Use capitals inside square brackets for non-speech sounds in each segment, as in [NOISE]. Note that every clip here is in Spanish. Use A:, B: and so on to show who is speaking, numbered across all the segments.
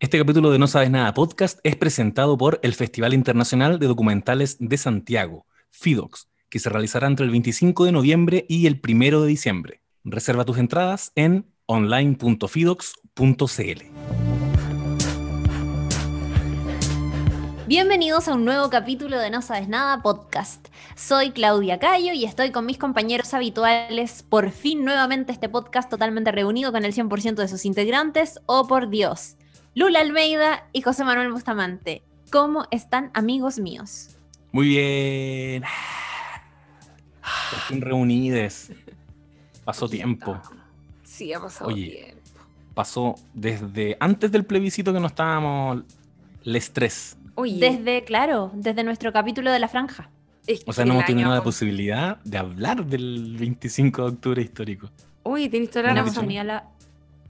A: Este capítulo de No Sabes Nada Podcast es presentado por el Festival Internacional de Documentales de Santiago, FIDOX, que se realizará entre el 25 de noviembre y el 1 de diciembre. Reserva tus entradas en online.fidox.cl.
B: Bienvenidos a un nuevo capítulo de No Sabes Nada Podcast. Soy Claudia Cayo y estoy con mis compañeros habituales. Por fin nuevamente este podcast totalmente reunido con el 100% de sus integrantes. Oh por Dios. Lula Almeida y José Manuel Bustamante. ¿Cómo están amigos míos?
A: Muy bien. Por fin reunides. Pasó tiempo.
C: Sí, ha pasado
A: Oye.
C: tiempo.
A: Pasó desde antes del plebiscito que no estábamos les tres.
C: Oye,
B: Desde, claro, desde nuestro capítulo de la franja.
C: es
A: O sea, no hemos tenido
C: año-
A: la posibilidad de hablar del 25 de octubre histórico.
C: Oye, tenés toda la razón.
B: tenido la,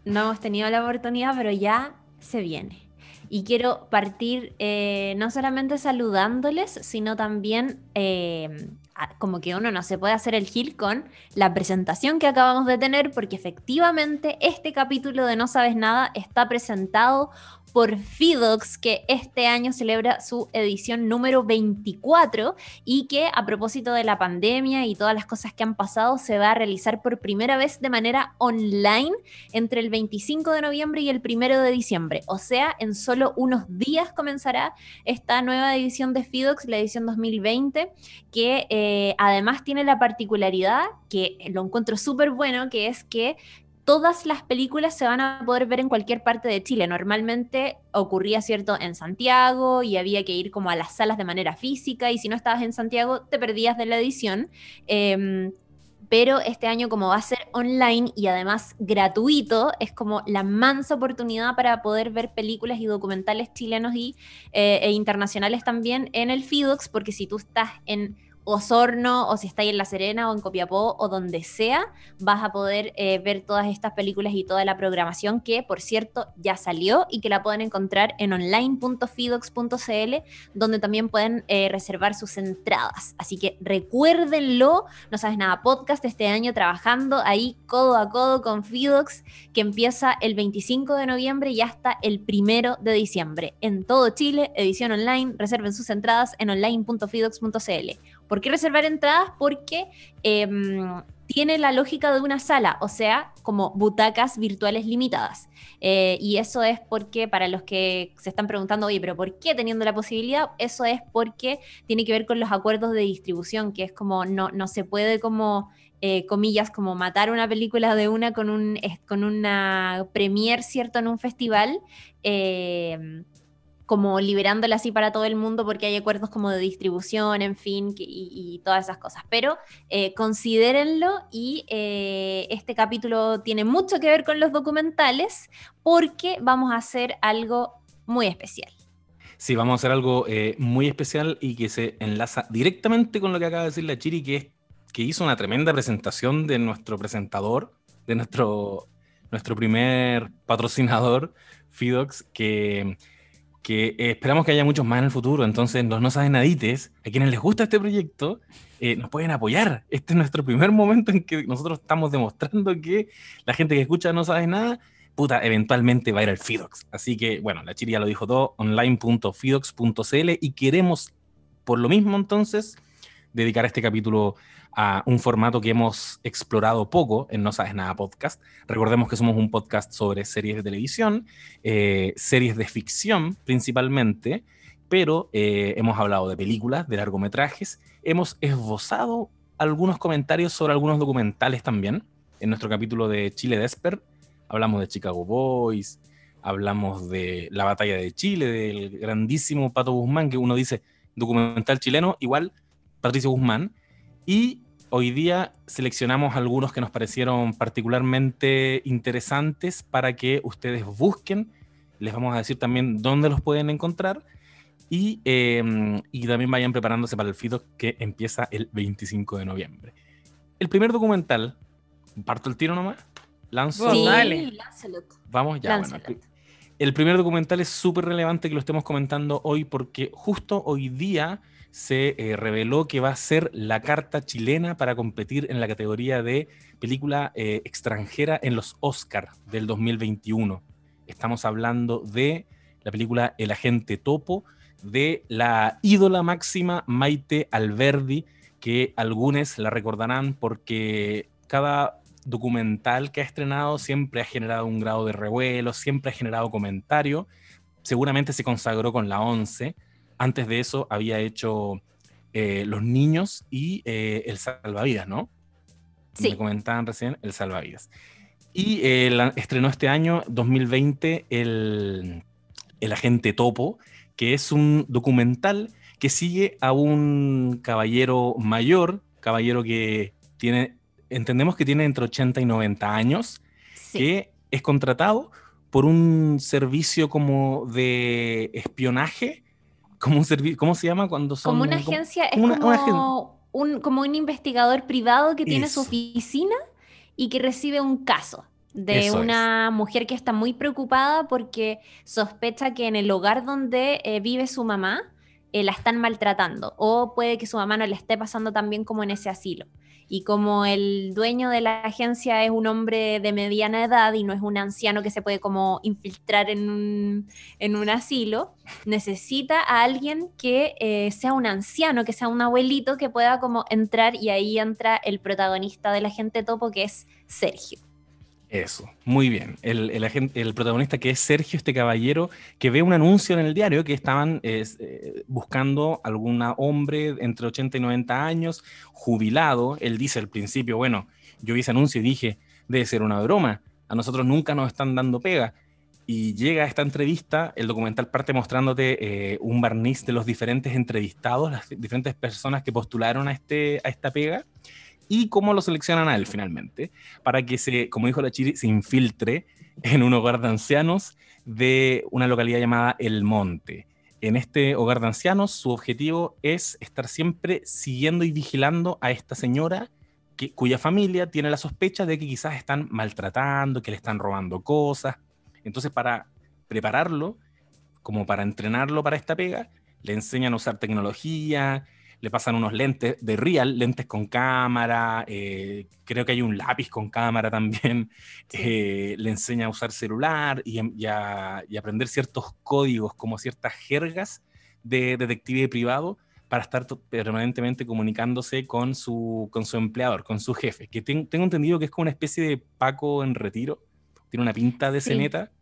B: no hemos tenido la oportunidad, pero ya se viene. Y quiero partir eh, no solamente saludándoles, sino también eh, como que uno no se puede hacer el gil con la presentación que acabamos de tener, porque efectivamente este capítulo de No Sabes Nada está presentado por Fidox, que este año celebra su edición número 24 y que a propósito de la pandemia y todas las cosas que han pasado se va a realizar por primera vez de manera online entre el 25 de noviembre y el 1 de diciembre. O sea, en solo unos días comenzará esta nueva edición de Fidox, la edición 2020, que eh, además tiene la particularidad, que lo encuentro súper bueno, que es que todas las películas se van a poder ver en cualquier parte de Chile. Normalmente ocurría, ¿cierto?, en Santiago y había que ir como a las salas de manera física y si no estabas en Santiago te perdías de la edición. Em, pero este año como va a ser online y además gratuito, es como la mansa oportunidad para poder ver películas y documentales chilenos y, eh, e internacionales también en el FIDOX, porque si tú estás en Osorno o si estás en La Serena o en Copiapó o donde sea, vas a poder eh, ver todas estas películas y toda la programación que, por cierto, ya salió y que la pueden encontrar en online.fidox.cl, donde también pueden eh, reservar sus entradas. Así que recuérdenlo, no sabes nada, podcast este año trabajando ahí codo a codo con Fidox, que empieza el 25 de noviembre y hasta el primero de diciembre. En todo Chile, edición online, reserven sus entradas en online.fidox.cl. ¿Por qué reservar entradas? Porque em, tiene la lógica de una sala, o sea, como butacas virtuales limitadas. Eh, y eso es porque, para los que se están preguntando, oye, pero ¿por qué teniendo la posibilidad? Eso es porque tiene que ver con los acuerdos de distribución, que es como no, no se puede como, eh, comillas, como matar una película de una con, un, con una premier, ¿cierto?, en un festival. eh, como liberándola así para todo el mundo porque hay acuerdos como de distribución, en fin, y todas esas cosas. Pero eh, considérenlo y eh, este capítulo tiene mucho que ver con los documentales porque vamos a hacer algo muy especial.
A: Sí, vamos a hacer algo eh, muy especial y que se enlaza directamente con lo que acaba de decir la Chiri, que es que hizo una tremenda presentación de nuestro presentador, de nuestro, nuestro primer patrocinador, Fidox, que, que eh, esperamos que haya muchos más en el futuro. Entonces, los no saben nadites, a quienes les gusta este proyecto, eh, nos pueden apoyar. Este es nuestro primer momento en que nosotros estamos demostrando que la gente que escucha no sabe nada, puta, eventualmente va a ir al Fidox. Así que, bueno, la Chiri lo dijo todo, online.fidox.cl y queremos, por lo mismo entonces, dedicar este capítulo a un formato que hemos explorado poco en No Sabes Nada Podcast. Recordemos que somos un podcast sobre series de televisión, eh, series de ficción principalmente, pero eh, hemos hablado de películas, de largometrajes, hemos esbozado algunos comentarios sobre algunos documentales también. En nuestro capítulo de Chile Desper hablamos de Chicago Boys, hablamos de la batalla de Chile, del grandísimo Pato Guzmán, que uno dice documental chileno, igual Patricio Guzmán. Y hoy día seleccionamos algunos que nos parecieron particularmente interesantes para que ustedes busquen. Les vamos a decir también dónde los pueden encontrar. Y, eh, y también vayan preparándose para el FIDO que empieza el 25 de noviembre. El primer documental, parto el tiro nomás, lanzo.
C: Dale.
A: Vamos ya. Bueno, el primer documental es súper relevante que lo estemos comentando hoy porque justo hoy día se eh, reveló que va a ser la carta chilena para competir en la categoría de película eh, extranjera en los Oscar del 2021. Estamos hablando de la película El agente topo de la ídola máxima Maite Alberdi, que algunos la recordarán porque cada documental que ha estrenado siempre ha generado un grado de revuelo, siempre ha generado comentario. Seguramente se consagró con la 11. Antes de eso había hecho eh, Los Niños y eh, El Salvavidas, ¿no?
B: Sí.
A: Me comentaban recién El Salvavidas. Y eh, estrenó este año, 2020, el, el Agente Topo, que es un documental que sigue a un caballero mayor, caballero que tiene entendemos que tiene entre 80 y 90 años, que es contratado por un servicio como de espionaje, como un servicio, ¿cómo se llama cuando son?
B: Como una agencia, es como, un, como un investigador privado que tiene su oficina y que recibe un caso de una mujer que está muy preocupada porque sospecha que en el hogar donde eh, vive su mamá eh, la están maltratando o puede que su mamá no le esté pasando también como en ese asilo. Y como el dueño de la agencia es un hombre de mediana edad y no es un anciano que se puede como infiltrar en un, en un asilo, necesita a alguien que eh, sea un anciano, que sea un abuelito que pueda como entrar y ahí entra el protagonista de la gente topo que es Sergio.
A: Eso, muy bien. El, el, protagonista que es Sergio, este caballero, que ve un anuncio en el diario que estaban eh, buscando algún hombre entre 80 y 90 años, jubilado. Él dice al principio, bueno, yo vi ese anuncio y dije, debe ser una broma, a nosotros nunca nos están dando pega. Y llega a esta entrevista, el documental parte mostrándote eh, un barniz de los diferentes entrevistados, las diferentes personas que postularon a, este, a esta pega y cómo lo seleccionan a él finalmente, para que se, como dijo la Chiri, se infiltre en un hogar de ancianos de una localidad llamada El Monte. En este hogar de ancianos, su objetivo es estar siempre siguiendo y vigilando a esta señora que, cuya familia tiene la sospecha de que quizás están maltratando, que le están robando cosas. Entonces, para prepararlo, como para entrenarlo para esta pega, le enseñan a usar tecnología, le pasan unos lentes de real, lentes con cámara, eh, creo que hay un lápiz con cámara también, eh, le enseña a usar celular y, a, aprender ciertos códigos, como ciertas jergas de detective privado para estar permanentemente comunicándose con su, con su empleador, con su jefe, que tengo entendido que es como una especie de Paco en retiro, tiene una pinta de ceneta.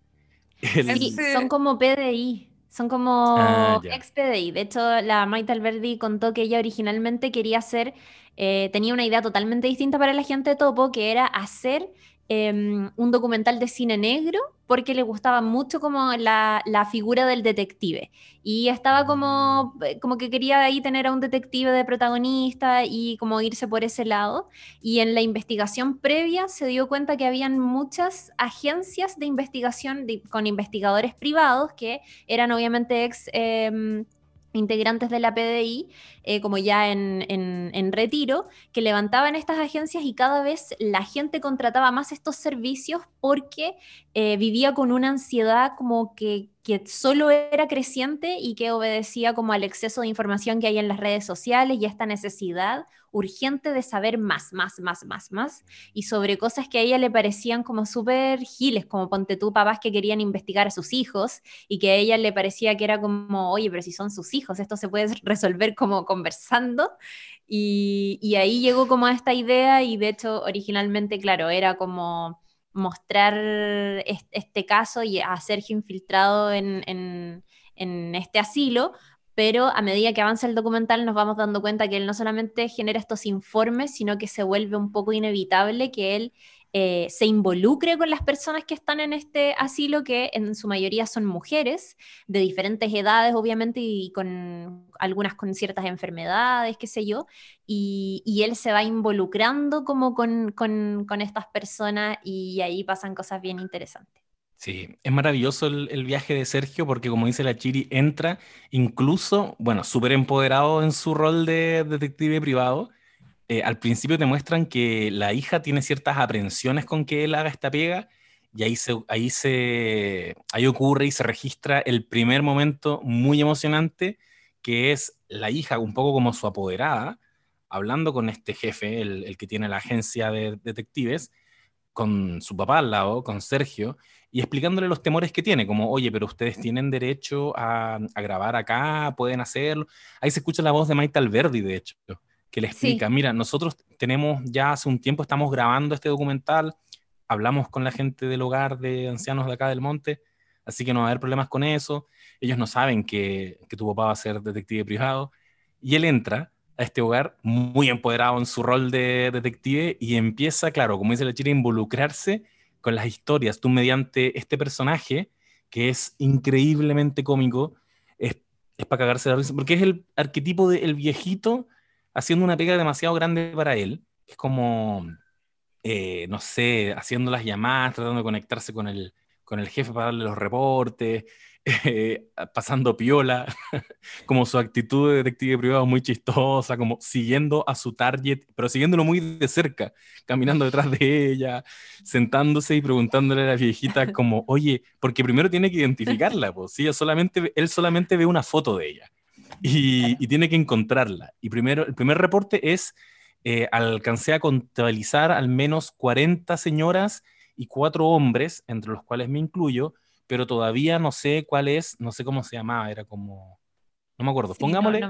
B: Sí, son como PDI. Son como ah, ex PDI. De hecho, la Maite Alberdi contó que ella originalmente quería hacer, eh, tenía una idea totalmente distinta para la gente de Topo, que era hacer Em, un documental de cine negro porque le gustaba mucho como la, figura del detective. Y estaba como, como que quería ahí tener a un detective de protagonista y como irse por ese lado. Y en la investigación previa se dio cuenta que habían muchas agencias de investigación con investigadores privados que eran obviamente ex... Em, integrantes de la PDI, eh, como ya en, retiro, que levantaban estas agencias y cada vez la gente contrataba más estos servicios porque eh, vivía con una ansiedad como que, que solo era creciente y que obedecía como al exceso de información que hay en las redes sociales y esta necesidad urgente de saber más, más, más, más, más, y sobre cosas que a ella le parecían como súper giles, como ponte tú, papás que querían investigar a sus hijos y que a ella le parecía que era como, oye, pero si son sus hijos, esto se puede [LAUGHS] resolver como conversando. Y, y ahí llegó como a esta idea y de hecho originalmente, claro, era como mostrar este caso y a Sergio infiltrado en, en, en, este asilo, pero a medida que avanza el documental nos vamos dando cuenta que él no solamente genera estos informes, sino que se vuelve un poco inevitable que él eh, se involucre con las personas que están en este asilo, que en su mayoría son mujeres de diferentes edades, obviamente, y con algunas con ciertas enfermedades, qué sé yo, y, él se va involucrando como con, con estas personas y ahí pasan cosas bien interesantes.
A: Sí, es maravilloso el, viaje de Sergio porque como dice la Chiri, entra incluso, bueno, súper empoderado en su rol de detective privado. Eh, al principio te muestran que la hija tiene ciertas aprensiones con que él haga esta pega y ahí se, ahí se, ahí ocurre y se registra el primer momento muy emocionante que es la hija un poco como su apoderada, hablando con este jefe, el, el que tiene la agencia de detectives, con su papá al lado, con Sergio, y explicándole los temores que tiene, como, oye, pero ustedes tienen derecho a, grabar acá, pueden hacerlo. Ahí se escucha la voz de Maite Alberdi, de hecho, que le explica, mira, nosotros tenemos ya hace un tiempo, estamos grabando este documental, hablamos con la gente del hogar de ancianos de acá del monte, así que no va a haber problemas con eso. Ellos no saben que, que tu papá va a ser detective privado. Y él entra a este hogar muy empoderado en su rol de detective y empieza, claro, como dice la chica, a involucrarse con las historias. Tú mediante este personaje, que es increíblemente cómico, es, es para cagarse la risa, porque es el arquetipo del viejito haciendo una pega demasiado grande para él. Es como, eh, no sé, haciendo las llamadas, tratando de conectarse con el, con el jefe para darle los reportes, eh, pasando piola, [LAUGHS] como su actitud de detective privado muy chistosa, como siguiendo a su target, pero siguiéndolo muy de cerca, caminando detrás de ella, sentándose y preguntándole a la viejita como, oye, porque primero tiene que identificarla, pues, ¿sí? solamente, él solamente ve una foto de ella y, tiene que encontrarla. Y primero, el primer reporte es, eh, alcancé a contabilizar al menos 40 señoras y cuatro hombres, entre los cuales me incluyo, pero todavía no sé cuál es, no sé cómo se llamaba, era como, no me acuerdo, pongámosle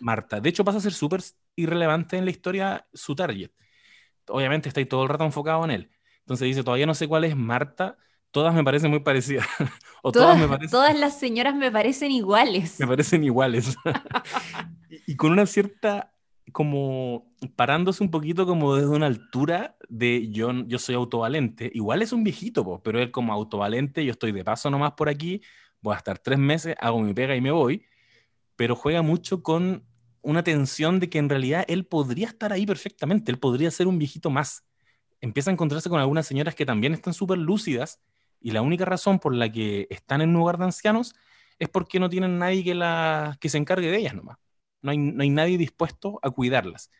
A: Marta. De hecho pasa a ser súper irrelevante en la historia su target. Obviamente está ahí todo el rato enfocado en él. Entonces dice, todavía no sé cuál es Marta, todas me parecen muy parecidas. [LAUGHS]
B: o todas, me parecen... todas las señoras me parecen iguales. [LAUGHS]
A: Me parecen iguales. [LAUGHS] y con una cierta como parándose un poquito como desde una altura de yo, yo soy autovalente. Igual es un viejito, pero él como autovalente, yo estoy de paso nomás por aquí, voy a estar tres meses, hago mi pega y me voy, pero juega mucho con una tensión de que en realidad él podría estar ahí perfectamente, él podría ser un viejito más. Empieza a encontrarse con algunas señoras que también están súper lúcidas y la única razón por la que están en un lugar de ancianos es porque no tienen nadie que, la, que se encargue de ellas nomás no hay, nadie dispuesto a cuidarlas.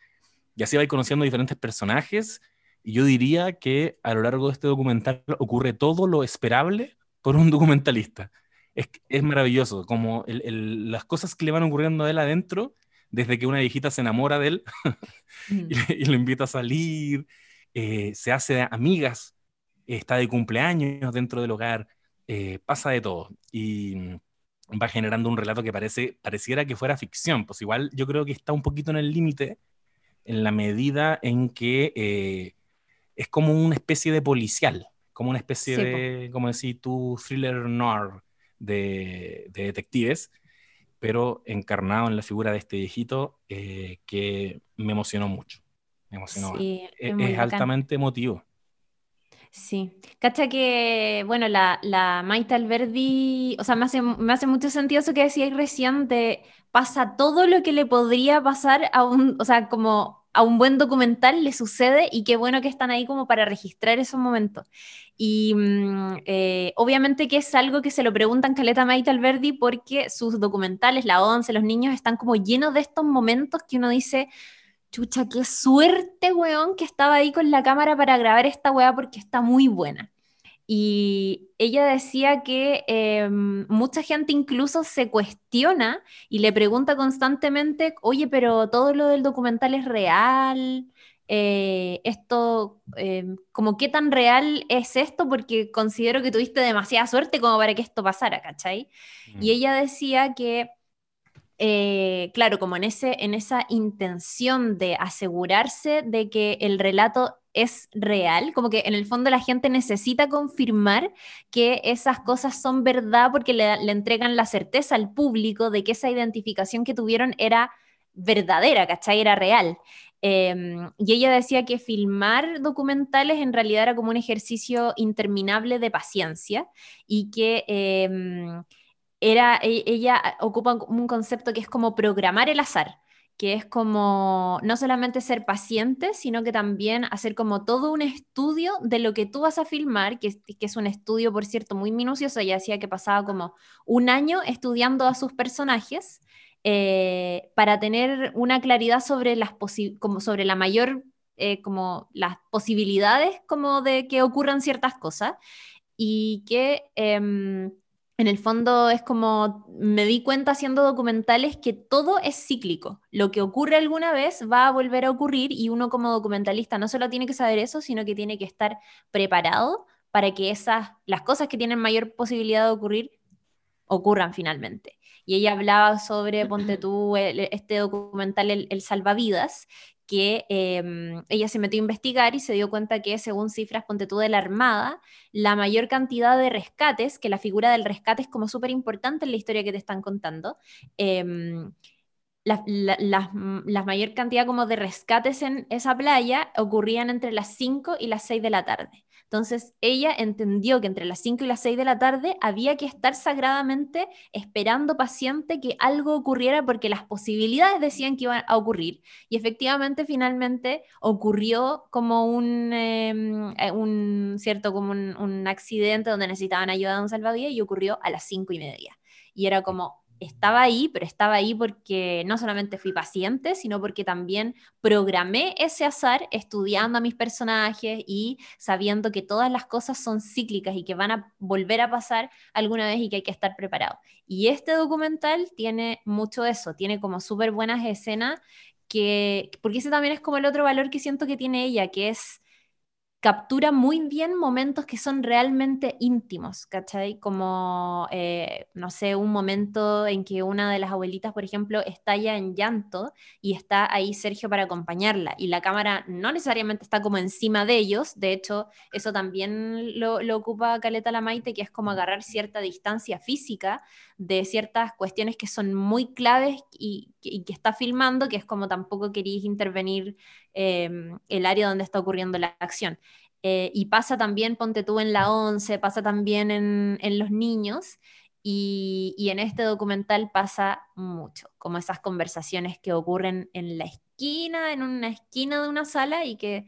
A: Y así va conociendo diferentes personajes, y yo diría que a lo largo de este documental ocurre todo lo esperable por un [LAUGHS] documentalista. Es, es maravilloso, como las cosas que le van ocurriendo a él adentro, desde que una viejita se enamora de él [LAUGHS] y, lo invita a salir, eh, se hace amigas, está de cumpleaños dentro del hogar, eh, pasa de todo. Y va generando un relato que parece, pareciera que fuera ficción, pues igual yo creo que está un poquito en el límite en la medida en que eh, es como una especie de policial, como una especie de, como decís tú, thriller noir de, detectives, pero encarnado en la figura de este viejito eh, que me emocionó mucho. Me emocionó. E, es altamente emotivo.
B: Sí, cacha que, bueno, la, la Maite Alberdi, o sea, me hace, me hace mucho sentido eso que decías recién, de pasa todo lo que le podría pasar a un, o sea, como a un buen documental le sucede y qué bueno que están ahí como para registrar esos momentos. Y mm, eh, obviamente que es algo que se lo preguntan Caleta Maite Alberdi porque sus documentales, La Once, Los Niños, están como llenos de estos momentos que uno dice, chucha, qué suerte, weón, que estaba ahí con la cámara para grabar esta weá porque está muy buena. Y ella decía que em, mucha gente incluso se cuestiona y le pregunta constantemente, oye, pero todo lo del documental es real, eh, esto, em, como qué tan real es esto, porque considero que tuviste demasiada suerte como para que esto pasara, ¿cachai? Y mm. ella decía que eh, claro, como en, ese, en esa intención de asegurarse de que el relato es real, como que en el fondo la gente necesita confirmar que esas cosas son verdad porque le, entregan la certeza al público de que esa identificación que tuvieron era verdadera, ¿cachai? Era real. Em, y ella decía que filmar documentales en realidad era como un ejercicio interminable de paciencia y que em, era, e, ella ocupa un concepto que es como programar el azar, que es como no solamente ser paciente, sino que también hacer como todo un estudio de lo que tú vas a filmar, que, que es un estudio, por cierto, muy minucioso. Ella decía que pasaba como un año estudiando a sus personajes eh, para tener una claridad sobre, las como sobre la mayor, eh, como las posibilidades como de que ocurran ciertas cosas y que... Em, en el fondo es como me di cuenta haciendo documentales que todo es cíclico. Lo que ocurre alguna vez va a volver a ocurrir y uno como documentalista no solo tiene que saber eso, sino que tiene que estar preparado para que esas, las cosas que tienen mayor posibilidad de ocurrir, ocurran finalmente. Y ella hablaba sobre, ponte [CLEARS THROAT] tú, este documental el, Salvavidas, que em, ella se metió a investigar y se dio cuenta que según cifras, ponte tú, de la Armada, la mayor cantidad de rescates, que la figura del rescate es como súper importante en la historia que te están contando, em, la, la, mayor cantidad como de rescates en esa playa ocurrían entre las 5 y las 6 de la tarde. Entonces ella entendió que entre las 5 y las 6 de la tarde había que estar sagradamente esperando paciente que algo ocurriera porque las posibilidades decían que iban a ocurrir. Y efectivamente finalmente ocurrió como un, em, eh, cierto, como un, un, accidente donde necesitaban ayuda de un salvavidas y ocurrió a las 5 y media. Y era como, estaba ahí, pero estaba ahí porque no solamente fui paciente, sino porque también programé ese azar estudiando a mis personajes y sabiendo que todas las cosas son cíclicas y que van a volver a pasar alguna vez y que hay que estar preparado. Y este documental tiene mucho eso, tiene como súper buenas escenas que, porque ese también es como el otro valor que siento que tiene ella, que es captura muy bien momentos que son realmente íntimos, ¿cachai? Como, eh, no sé, un momento en que una de las abuelitas, por ejemplo, estalla en llanto y está ahí Sergio para acompañarla y la cámara no necesariamente está como encima de ellos, de hecho, eso también lo, ocupa Caleta la Maite, que es como agarrar cierta distancia física de ciertas cuestiones que son muy claves y, que está filmando, que es como tampoco queréis intervenir el área donde está ocurriendo la acción. Eh, y pasa también, ponte tú en la 11, pasa también en, los niños, y, y, en este documental pasa mucho, como esas conversaciones que ocurren en la esquina, en una esquina de una sala y que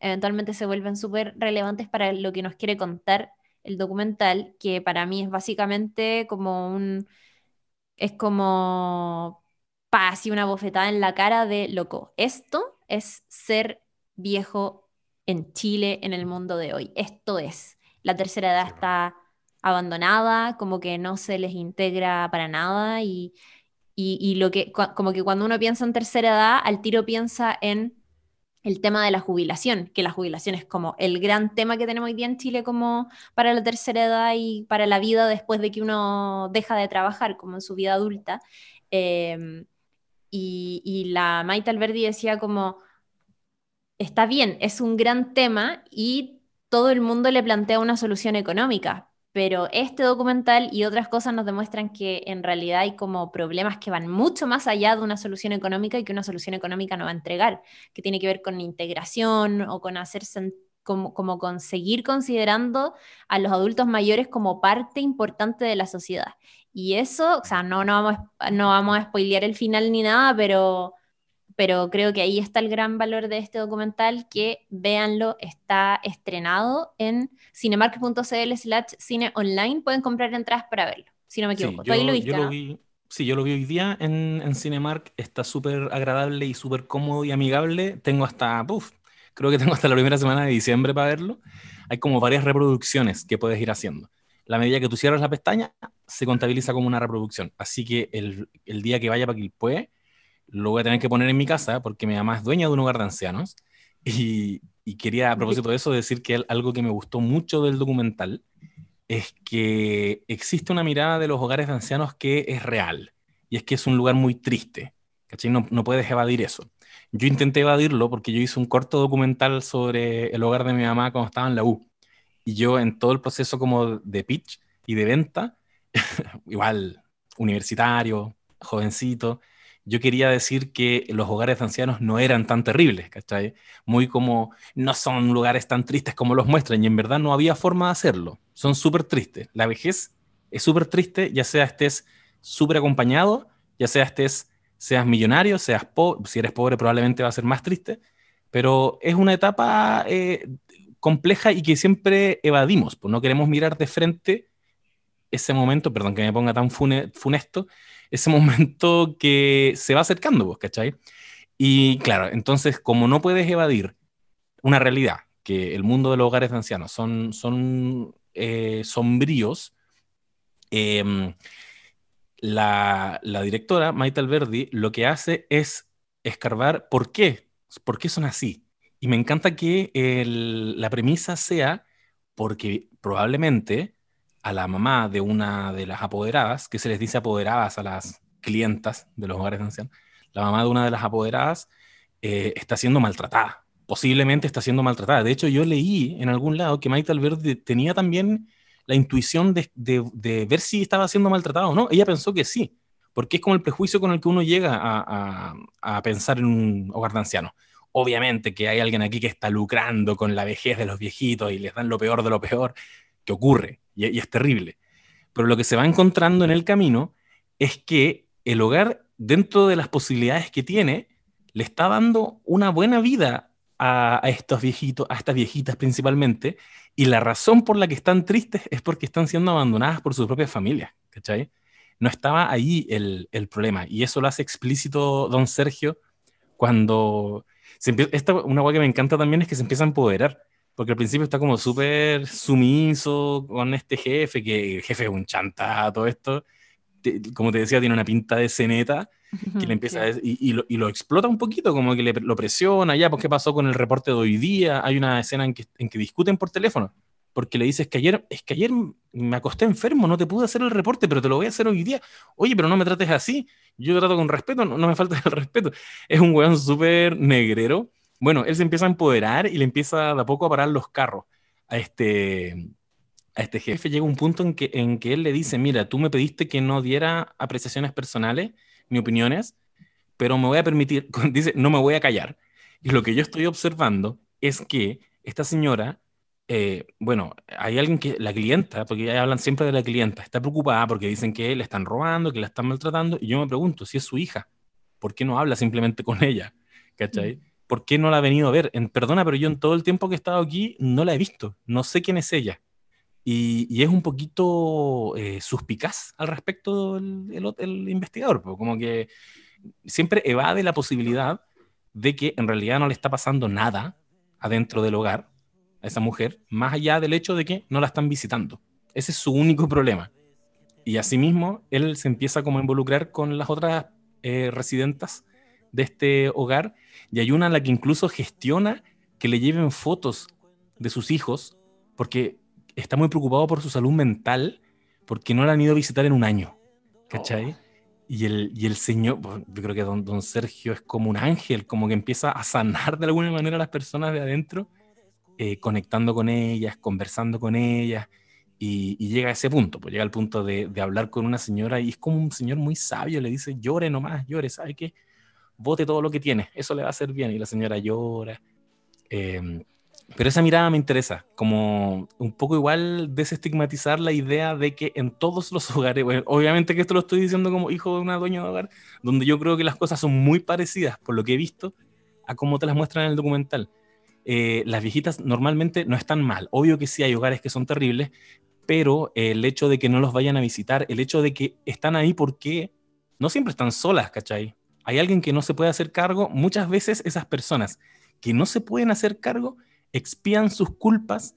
B: eventualmente se vuelven súper relevantes para lo que nos quiere contar el documental, que para mí es básicamente como un, es como, así una bofetada en la cara de, loco, esto es ser viejo en Chile, en el mundo de hoy. Esto es, la tercera edad está abandonada, como que no se les integra para nada y, y lo que, como que cuando uno piensa en tercera edad, al tiro piensa en el tema de la jubilación, que la jubilación es como el gran tema que tenemos hoy día en Chile como para la tercera edad y para la vida después de que uno deja de trabajar, como en su vida adulta. Em, y, la Maite Alberdi decía como, está bien, es un gran tema y todo el mundo le plantea una solución económica, pero este documental y otras cosas nos demuestran que en realidad hay como problemas que van mucho más allá de una solución económica y que una solución económica no va a entregar, que tiene que ver con integración o con como, como conseguir considerando a los adultos mayores como parte importante de la sociedad. Y eso, o sea, no, no, vamos, no vamos a spoilear el final ni nada, pero pero creo que ahí está el gran valor de este documental, que véanlo, está estrenado en cinemark.cl slash cine online, pueden comprar entradas para verlo, si no me equivoco.
A: Sí, yo, lo viste, sí, yo lo vi hoy día en, en Cinemark, está súper agradable y súper cómodo y amigable, tengo hasta, puff, creo que tengo hasta la primera semana de diciembre para verlo, hay como varias reproducciones que puedes ir haciendo. La medida que tú cierras la pestaña, se contabiliza como una reproducción. Así que el, día que vaya para puede lo voy a tener que poner en mi casa porque mi mamá es dueña de un hogar de ancianos. Y, quería, a propósito de eso, decir que algo que me gustó mucho del documental es que existe una mirada de los hogares de ancianos que es real. Y es que es un lugar muy triste. ¿cachai? No, no puedes evadir eso. Yo intenté evadirlo porque yo hice un corto documental sobre el hogar de mi mamá cuando estaba en la U. Y yo en todo el proceso como de pitch y de venta, [LAUGHS] igual universitario, jovencito, yo quería decir que los hogares de ancianos no eran tan terribles, ¿cachai? Muy como, no son lugares tan tristes como los muestran, y en verdad no había forma de hacerlo. Son súper tristes. La vejez es súper triste, ya sea estés súper acompañado, ya sea estés, seas millonario, seas pobre, si eres pobre probablemente va a ser más triste, pero es una etapa eh, compleja y que siempre evadimos, pues no queremos mirar de frente ese momento, perdón que me ponga tan funesto, ese [LAUGHS] momento que se va acercando, vos, pues, ¿cachai? Y claro, entonces, como no puedes evadir una realidad, que el mundo de los hogares de ancianos son, son eh, sombríos, em, la, la, directora, Maite Alberdi, lo que hace es escarbar por qué, por qué son así. Y me encanta que la premisa sea porque probablemente a la mamá de una de las apoderadas, que se les dice apoderadas a las clientas de los hogares de ancianos, la mamá de una de las apoderadas eh, está siendo maltratada. Posiblemente está siendo maltratada. De hecho, yo leí en algún lado que Maite Alberdi tenía también la intuición de, de, ver si estaba siendo maltratada o no. Ella pensó que sí, porque es como el prejuicio con el que uno llega a, a, pensar en un hogar de ancianos. Obviamente que hay alguien aquí que está lucrando con la vejez de los viejitos y les dan lo peor de lo peor que ocurre, y, es terrible. Pero lo que se va encontrando en el camino es que el hogar, dentro de las posibilidades que tiene, le está dando una buena vida a, estos viejitos, a estas viejitas principalmente, y la razón por la que están tristes es porque están siendo abandonadas por sus propias familias, ¿cachai? No estaba ahí el, el problema, y eso lo hace explícito don Sergio cuando se empieza, esta, una cosa que me encanta también es que se empieza a empoderar, porque al principio está como súper sumiso con este jefe, que el jefe es un chanta, todo esto, como te decía, tiene una pinta de ceneta, que le empieza a, y, lo, explota un poquito, como que le, lo presiona, ya, pues qué pasó con el reporte de hoy día, hay una escena en que, en que discuten por teléfono, porque le dices que ayer, es que ayer me acosté enfermo, no te pude hacer el reporte, pero te lo voy a hacer hoy día, oye, pero no me trates así, yo te trato con respeto, no, me falta el respeto, es un weón súper negrero, bueno, él se empieza a empoderar y le empieza de a poco a parar los carros a este, a este jefe. Llega un punto en que, en que él le dice, mira, tú me pediste que no diera apreciaciones personales ni opiniones, pero me voy a permitir, [LAUGHS] dice, no me voy a callar. Y lo que yo estoy observando es que esta señora, eh, bueno, hay alguien que, la clienta, porque ya hablan siempre de la clienta, está preocupada porque dicen que le están robando, que la están maltratando, y yo me pregunto, si es su hija, ¿por qué no habla simplemente con ella? ¿Cachai? Mm. ¿Por qué no la ha venido a ver? En, perdona, pero yo en todo el tiempo que he estado aquí no la he visto, no sé quién es ella. Y, es un poquito eh, suspicaz al respecto el, investigador, como que siempre evade la posibilidad de que en realidad no le está pasando nada adentro del hogar a esa mujer, más allá del hecho de que no la están visitando. Ese es su único problema. Y asimismo, él se empieza como a involucrar con las otras eh, residentas de este hogar y hay una a la que incluso gestiona que le lleven fotos de sus hijos, porque está muy preocupado por su salud mental porque no la han ido a visitar en un año. ¿Cachai? Oh. Y, el, y el señor, yo creo que don, don Sergio es como un ángel, como que empieza a sanar de alguna manera a las personas de adentro, eh, conectando con ellas, conversando con ellas, y, llega a ese punto, pues llega al punto de, de, hablar con una señora y es como un señor muy sabio, le dice, llore nomás, llore, ¿sabe qué? Vote todo lo que tiene, eso le va a hacer bien. Y la señora llora. Eh, pero esa mirada me interesa, como un poco igual desestigmatizar la idea de que en todos los [LAUGHS] hogares, obviamente que esto lo estoy diciendo como hijo de una dueña de hogar, donde yo creo que las cosas son muy parecidas, por lo que he visto, a cómo te las muestran en el documental. Eh, las viejitas normalmente no están mal, obvio que sí hay hogares que son terribles, pero el hecho de que no los vayan a visitar, el hecho de que están ahí porque no siempre están solas, ¿cachai? Hay alguien que no se puede hacer cargo, muchas veces esas personas que no se pueden hacer cargo, expían sus culpas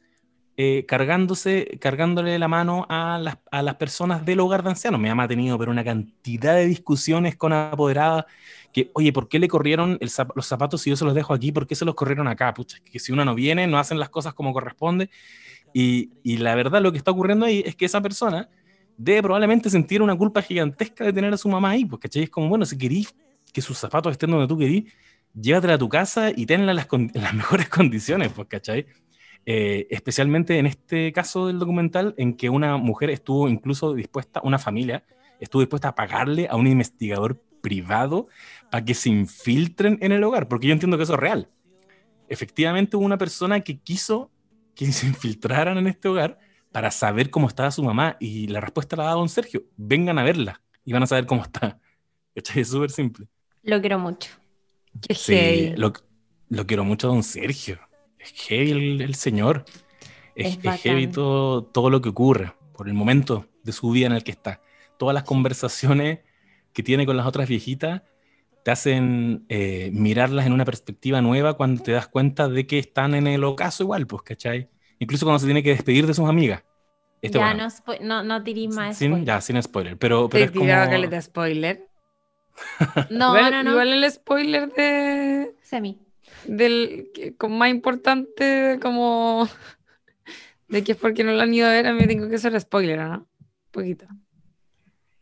A: eh, cargándose, cargándole la mano a las, a las, personas del hogar de ancianos. Me ha mantenido pero una cantidad de discusiones con apoderadas que, oye, ¿por qué le corrieron los zapatos si yo se los dejo aquí? ¿Por qué se los corrieron acá? Pucha, que si uno no viene, no hacen las cosas como corresponde. Y, y la verdad lo que está ocurriendo ahí es que esa persona debe probablemente sentir una culpa gigantesca de tener a su mamá ahí, porque Es como, bueno, si querís que sus zapatos estén donde tú querís, llévatela a tu casa y tenla en las, las [LAUGHS] mejores condiciones, pues, ¿cachai? Eh, especialmente en este caso del documental, en que una mujer estuvo incluso dispuesta, una familia, estuvo dispuesta a pagarle a un investigador privado para que se infiltren en el hogar, porque yo entiendo que eso es real. Efectivamente hubo una persona que quiso que se infiltraran en este hogar para saber cómo estaba su mamá y la respuesta la da don Sergio, vengan a verla y van a saber cómo está. [LAUGHS] Es súper simple.
B: Lo quiero mucho.
A: Qué sí, Lo, lo, quiero mucho don Sergio. Es heavy el, señor. Es, heavy todo, todo lo que ocurre por el momento de su vida en el que está. Todas las conversaciones que tiene con las otras viejitas te hacen eh, mirarlas en una perspectiva nueva cuando te das cuenta de que están en el ocaso igual, pues, ¿cachai? Incluso cuando se tiene que despedir de sus amigas.
B: Este, ya, no, no, no más
A: sin, Ya, sin spoiler. Pero, pero es como... que
C: le da spoiler? [LAUGHS] [LAUGHS]
B: No,
C: igual,
B: no,
C: Igual el spoiler de.
B: Semi.
C: Del como más importante, como. de que es porque no lo han ido a ver, a mí tengo que hacer spoiler, ¿o ¿no? Un poquito.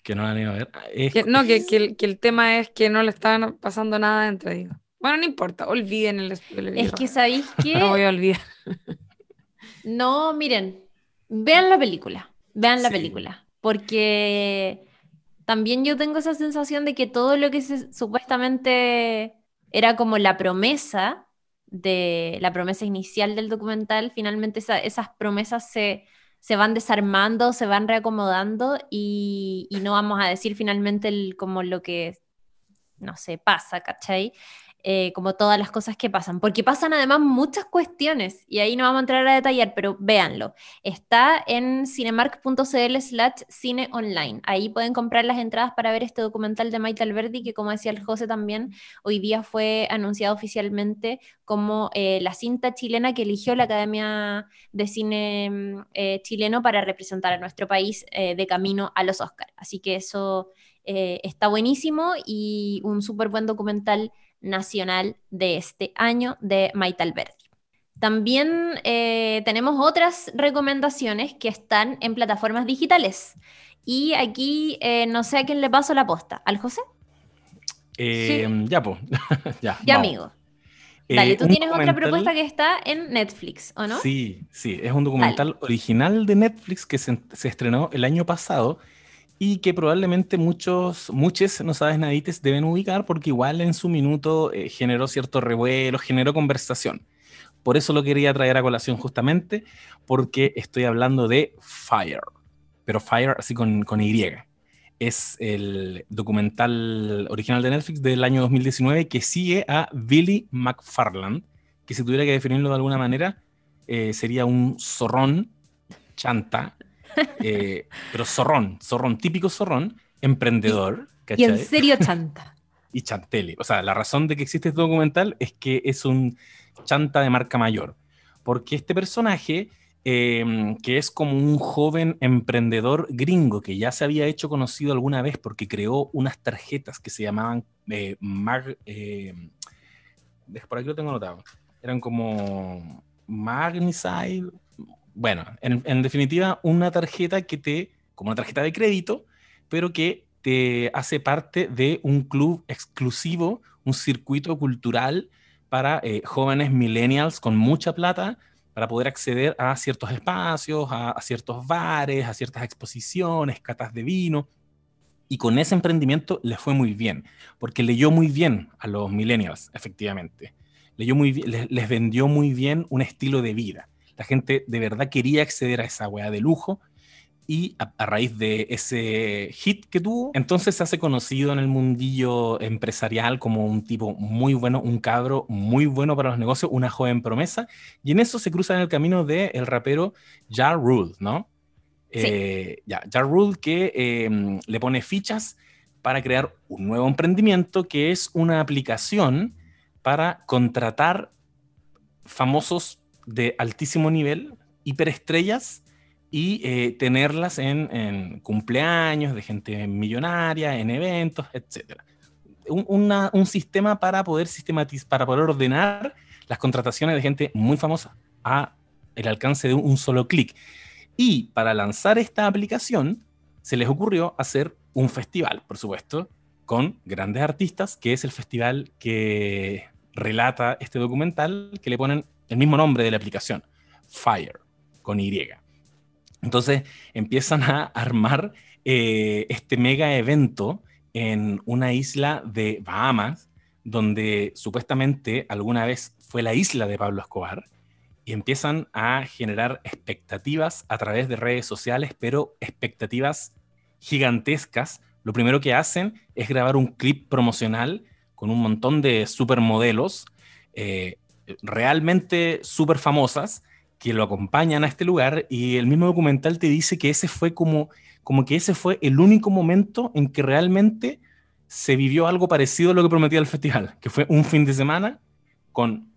A: Que no la han ido a ver. Es-
C: Que- no, que, que el, que el tema es que no le estaban pasando nada dentro, digo. Bueno, no importa, olviden el spoiler.
B: Es
C: yo
B: que sabéis [LAUGHS]
C: no lo voy
B: que
C: a olvidar.
B: no, miren, vean la película, vean la
A: Sí.
B: película, porque también yo tengo esa sensación de que todo lo que se- supuestamente era como la promesa de la promesa inicial del documental, finalmente esa- esas promesas se, se van desarmando, se van reacomodando y, no vamos a decir finalmente como lo que, no sé, pasa, ¿cachai? Eh, como todas las cosas que pasan, porque pasan además muchas cuestiones y ahí no vamos a entrar a detallar, pero véanlo. Está en cinemark.cl slash cine online. Ahí pueden comprar las entradas para ver este documental de Maite Alberdi, que como decía el José también, hoy día fue anunciado oficialmente como eh, la cinta chilena que eligió la Academia de Cine mm, eh, chileno para representar a nuestro país de camino a los Oscars. Así que eso está buenísimo y un súper buen documental nacional de este año de Maite Alberdi. También eh, tenemos otras recomendaciones que están en plataformas digitales. Y aquí eh, no sé a quién le paso la posta. ¿Al José?
A: eh, Ya, pues. [LAUGHS] ya,
B: Ya, amigo. Dale, tú tienes otra propuesta que está en Netflix, ¿o no?
A: Sí, sí, es un documental original de Netflix que se, se estrenó el año pasado y que probablemente muchos, muchos no sabes nadites deben ubicar porque igual en su minuto eh, generó cierto revuelo, generó conversación. Por eso lo quería traer a colación justamente porque estoy hablando de Fire, pero Fire así con, con Y. Es el documental original de Netflix del año 2019 que sigue a Billy McFarland, que si tuviera que definirlo de alguna manera, eh, sería un zorrón chanta, eh, pero zorrón, zorrón, típico zorrón, emprendedor,
B: Y en serio, [LAUGHS] chanta.
A: y chantele. O sea, la razón de que existe este documental es que es un chanta de marca mayor. Porque este personaje, eh, que es como un joven emprendedor gringo que ya se había hecho conocido alguna vez porque creó unas tarjetas que se llamaban eh, Mag. eh, por aquí lo tengo anotado. Eran como Magnicide. Bueno, en, definitiva, una tarjeta que te, como una tarjeta de crédito, pero que te hace parte de un club exclusivo, un circuito cultural para eh, jóvenes millennials con mucha plata para poder acceder a ciertos espacios, a, a ciertos bares, a ciertas exposiciones, catas de vino. Y con ese emprendimiento le fue muy bien, porque leyó muy bien a los millennials, efectivamente. Leyó muy bien, les, les vendió muy bien un estilo de vida. La gente de verdad quería acceder a esa weá de lujo y a, a, raíz de ese hit que tuvo, entonces se hace conocido en el mundillo empresarial como un tipo muy bueno, un cabro muy bueno para los negocios, una joven promesa, y en eso se cruza en el camino del el rapero Ja Rule, ¿no?
B: Sí.
A: Eh, ya, Ja Rule que eh, le pone fichas para crear un nuevo emprendimiento que es una aplicación para contratar famosos de altísimo nivel, hiperestrellas, y eh, tenerlas en, cumpleaños de gente millonaria, en eventos, etc. Un, sistema para poder sistematizar, para poder ordenar las contrataciones de gente muy famosa a el alcance de un solo clic. Y para lanzar esta aplicación, se les ocurrió hacer un festival, por supuesto, con grandes artistas, que es el festival que relata este documental, que le ponen el mismo nombre de la aplicación, Fire, con Y. Entonces empiezan a armar eh, este mega evento en una isla de Bahamas, donde supuestamente alguna vez fue la isla de Pablo Escobar, y empiezan a generar expectativas a través de redes sociales, pero expectativas gigantescas. Lo primero que hacen es grabar un clip promocional con un montón de supermodelos eh, realmente súper famosas que lo acompañan a este lugar y el mismo documental te dice que ese fue como, como que ese fue el único momento en que realmente se vivió algo parecido a lo que prometía el festival, que fue un fin de semana con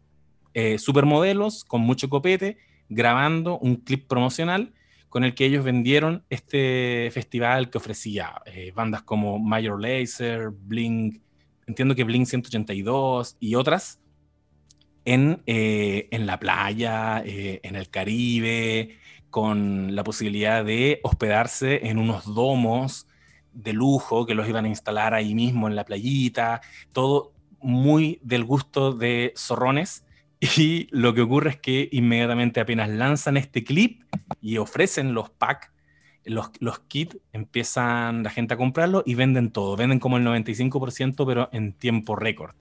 A: eh, supermodelos, con mucho copete, grabando un clip promocional con el que ellos vendieron este festival que ofrecía eh, bandas como Major Lazer, Blink, entiendo que Blink 182 y otras, en, eh, en la playa, eh, en el Caribe, con la posibilidad de hospedarse en unos domos de lujo que los iban a instalar ahí mismo en la playita, todo muy del gusto de zorrones. [LAUGHS] Y lo que ocurre es que inmediatamente apenas lanzan este clip y ofrecen los packs, los, los kits, empiezan la gente a comprarlo y venden todo. Venden como el 95%, pero en tiempo récord.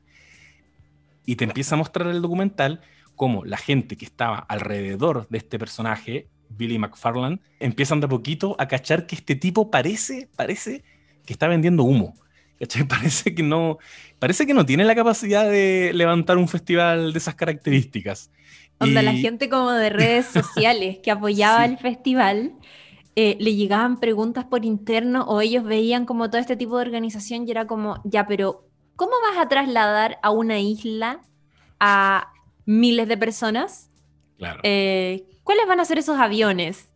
A: Y te empieza a mostrar el documental cómo la gente que estaba alrededor de este personaje Billy McFarland, empiezan de a poquito a cachar que este tipo parece, parece que está vendiendo humo. [LAUGHS] Parece que no, parece que no tiene la capacidad de levantar un festival de esas características.
B: Onda, la gente como de redes [LAUGHS] sociales que apoyaba el festival, eh, le llegaban preguntas por interno o ellos veían como todo este tipo de organización y era como, ya, pero ¿cómo vas a trasladar a una isla a miles de personas?
A: Claro.
B: Eh, ¿Cuáles van a ser esos aviones?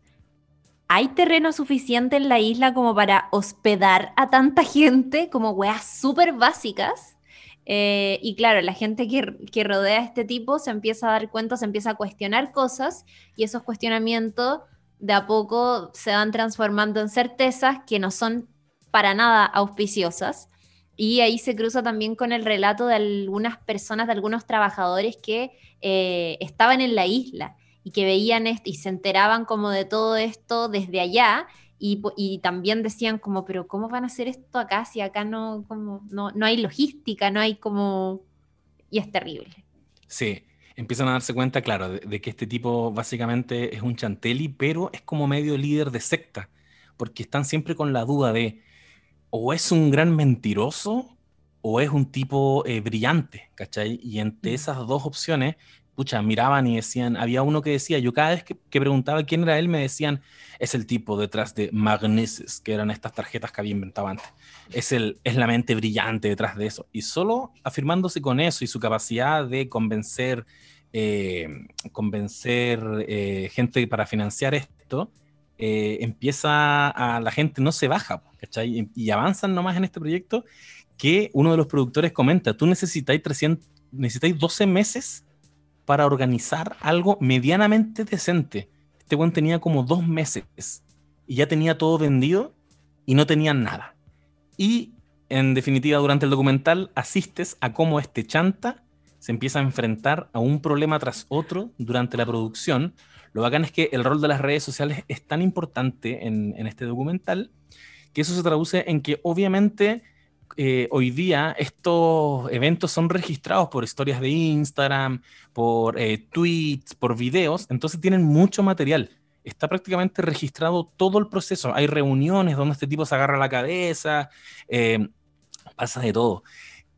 B: ¿Hay terreno suficiente en la isla como para hospedar a tanta gente como weas súper básicas? Eh, y claro, la gente que, que, rodea a este tipo se empieza a dar cuenta, se empieza a cuestionar cosas y esos cuestionamientos de a poco se van transformando en certezas que no son para nada auspiciosas. Y ahí se cruza también con el relato de algunas personas, de algunos trabajadores que eh, estaban en la isla y que veían esto y se enteraban como de todo esto desde allá y, también decían como, pero ¿cómo van a hacer esto acá si acá no, como, no, no hay logística, no hay como... y es terrible.
A: Sí, empiezan a darse cuenta, claro, de, que este tipo básicamente es un chanteli, pero es como medio líder de secta, porque están siempre con la duda de o es un gran mentiroso o es un tipo eh, brillante, ¿cachai? Y entre esas dos opciones pucha, miraban y decían, había uno que decía, yo cada vez que, preguntaba quién era él, me decían, es el tipo detrás de Magnesis, que eran estas tarjetas que había inventado antes. Es, el, es la mente brillante detrás de eso. Y solo afirmándose con eso y su capacidad de convencer, eh, convencer eh, gente para financiar esto, eh, empieza a la gente no se baja. Y, y, avanzan nomás en este proyecto que uno de los productores comenta, tú necesitáis 300, necesitáis 12 meses para organizar algo medianamente decente. Este buen tenía como dos meses y ya tenía todo vendido y no tenía nada. Y en definitiva, durante el documental asistes a cómo este chanta se empieza a enfrentar a un problema tras otro durante la producción. Lo bacán es que el rol de las redes sociales es tan importante en, este documental que eso se traduce en que obviamente eh, hoy día estos eventos son registrados por historias de Instagram, por eh, tweets, por videos, entonces tienen mucho material. Está prácticamente registrado todo el proceso. Hay reuniones donde este tipo se agarra la cabeza, eh, pasa de todo.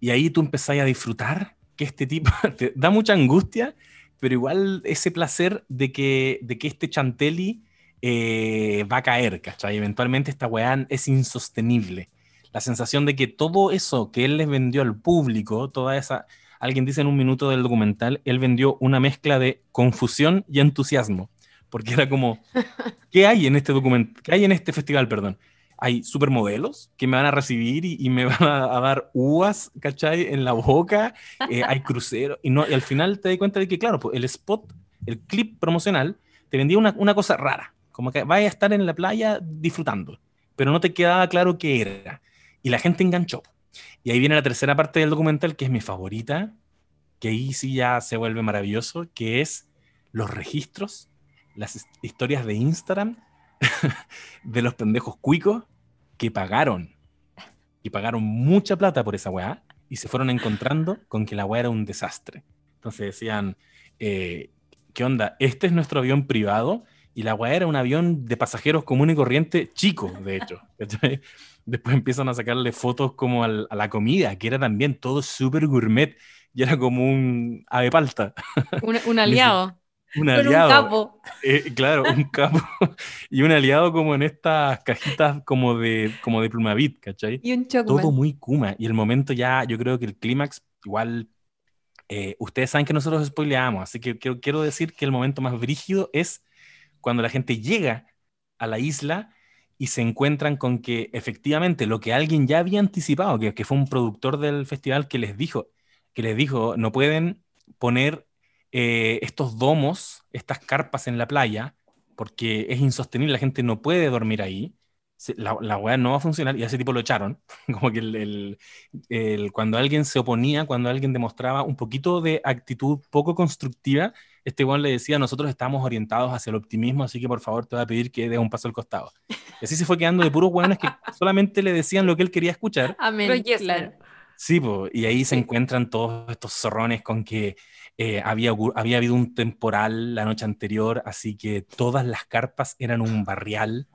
A: Y ahí tú empezás a disfrutar que este tipo [LAUGHS] te da mucha angustia, pero igual ese placer de que, de que este Chantelli va a caer, ¿cachai? Eventualmente esta weá es insostenible la sensación de que todo eso que él les vendió al público, toda esa, alguien dice en un minuto del documental, él vendió una mezcla de confusión y entusiasmo, porque era como, [LAUGHS] ¿qué hay en este documental? ¿Qué hay en este festival, perdón? Hay supermodelos que me van a recibir y, me van a, dar uvas, ¿cachai? En la boca, eh, hay [LAUGHS] cruceros, y, no, y al final te das cuenta de que, claro, pues el spot, el clip promocional, te vendía una, una cosa rara, como que vaya a estar en la playa disfrutando, pero no te quedaba claro qué era. Y la gente enganchó. Y ahí viene la tercera parte del documental, que es mi favorita, que ahí sí ya se vuelve maravilloso, que es los registros, las historias de Instagram [LAUGHS] de los pendejos cuicos que pagaron, y pagaron mucha plata por esa weá, y se fueron encontrando con que la weá era un desastre. Entonces decían, eh, ¿qué onda? Este es nuestro avión privado, y la weá era un avión de pasajeros común y corriente chico, de hecho. [LAUGHS] después empiezan a sacarle fotos como a la comida, que era también todo súper gourmet, y era como un ave palta.
C: Un, [LAUGHS] aliado.
A: Un aliado.
B: Un capo.
A: Eh, claro, un [LAUGHS] capo. y un aliado como en estas cajitas como de, como de plumavit, ¿cachai?
B: Y un
A: Todo muy kuma. Y el momento ya, yo creo que el clímax, igual, eh, ustedes saben que nosotros spoileamos, así que quiero, quiero decir que el momento más brígido es cuando la gente llega a la isla y se encuentran con que efectivamente lo que alguien ya había anticipado, que, que, fue un productor del festival que les dijo, que les dijo, no pueden poner eh, estos domos, estas carpas en la playa, porque es insostenible, la gente no puede dormir ahí, la, la weá no va a funcionar y a ese tipo lo echaron. [LAUGHS] Como que el, el, cuando alguien se oponía, cuando alguien demostraba un poquito de actitud poco constructiva, este weón le decía, nosotros estamos orientados hacia el optimismo, así que por favor te voy a pedir que dé un paso al costado. Y así se fue quedando de puros weones que [LAUGHS] solamente le decían lo que él quería escuchar.
B: Amén, claro.
A: Sí, y ahí se encuentran todos estos zorrones con que eh, había, había habido un temporal la noche anterior, así que todas las carpas eran un barrial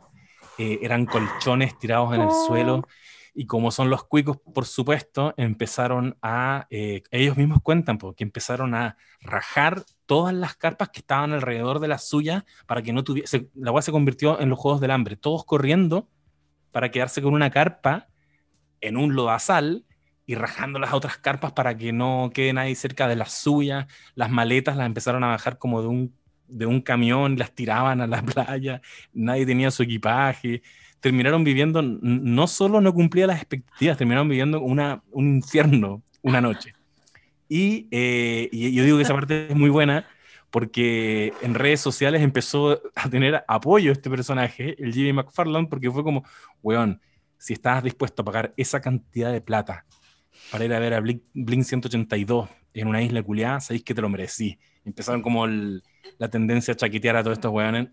A: eh, eran colchones tirados en el suelo. Oh. Y como son los cuicos, por supuesto, empezaron a, eh, ellos mismos cuentan, porque empezaron a rajar todas las carpas que estaban alrededor de la suya para que no tuviese, la agua se convirtió en los Juegos del Hambre, todos corriendo para quedarse con una carpa en un lodazal y rajando las otras carpas para que no quede nadie cerca de la suya. Las maletas las empezaron a bajar como de un de un camión, las tiraban a la [LAUGHS] playa, nadie tenía su equipaje. Terminaron viviendo, no solo no cumplía las expectativas, terminaron viviendo una, un infierno una noche. Y, eh, y, yo digo que esa parte es muy buena porque en redes sociales empezó a tener apoyo este personaje, el Jimmy McFarland, porque fue como, weón, si estás dispuesto a pagar esa cantidad de plata para ir a ver a Blink, Blink 182 en una isla culiada, sabéis que te lo merecí. Empezaron como el, la tendencia a chaquetear a todos estos weones,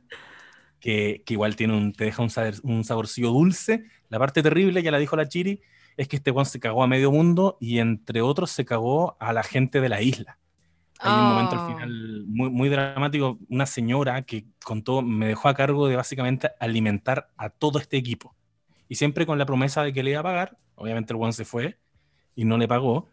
A: que, que igual tiene un, te deja un, sabor, un saborcillo dulce. La parte terrible, ya la dijo la Chiri, es que este weón se cagó a medio mundo y entre otros se cagó a la gente de la isla. Hay un momento al oh. final muy, muy dramático, una señora que contó, me dejó a cargo de básicamente alimentar a todo este equipo. Y siempre con la promesa de que le iba a pagar, obviamente el weón se fue y no le pagó,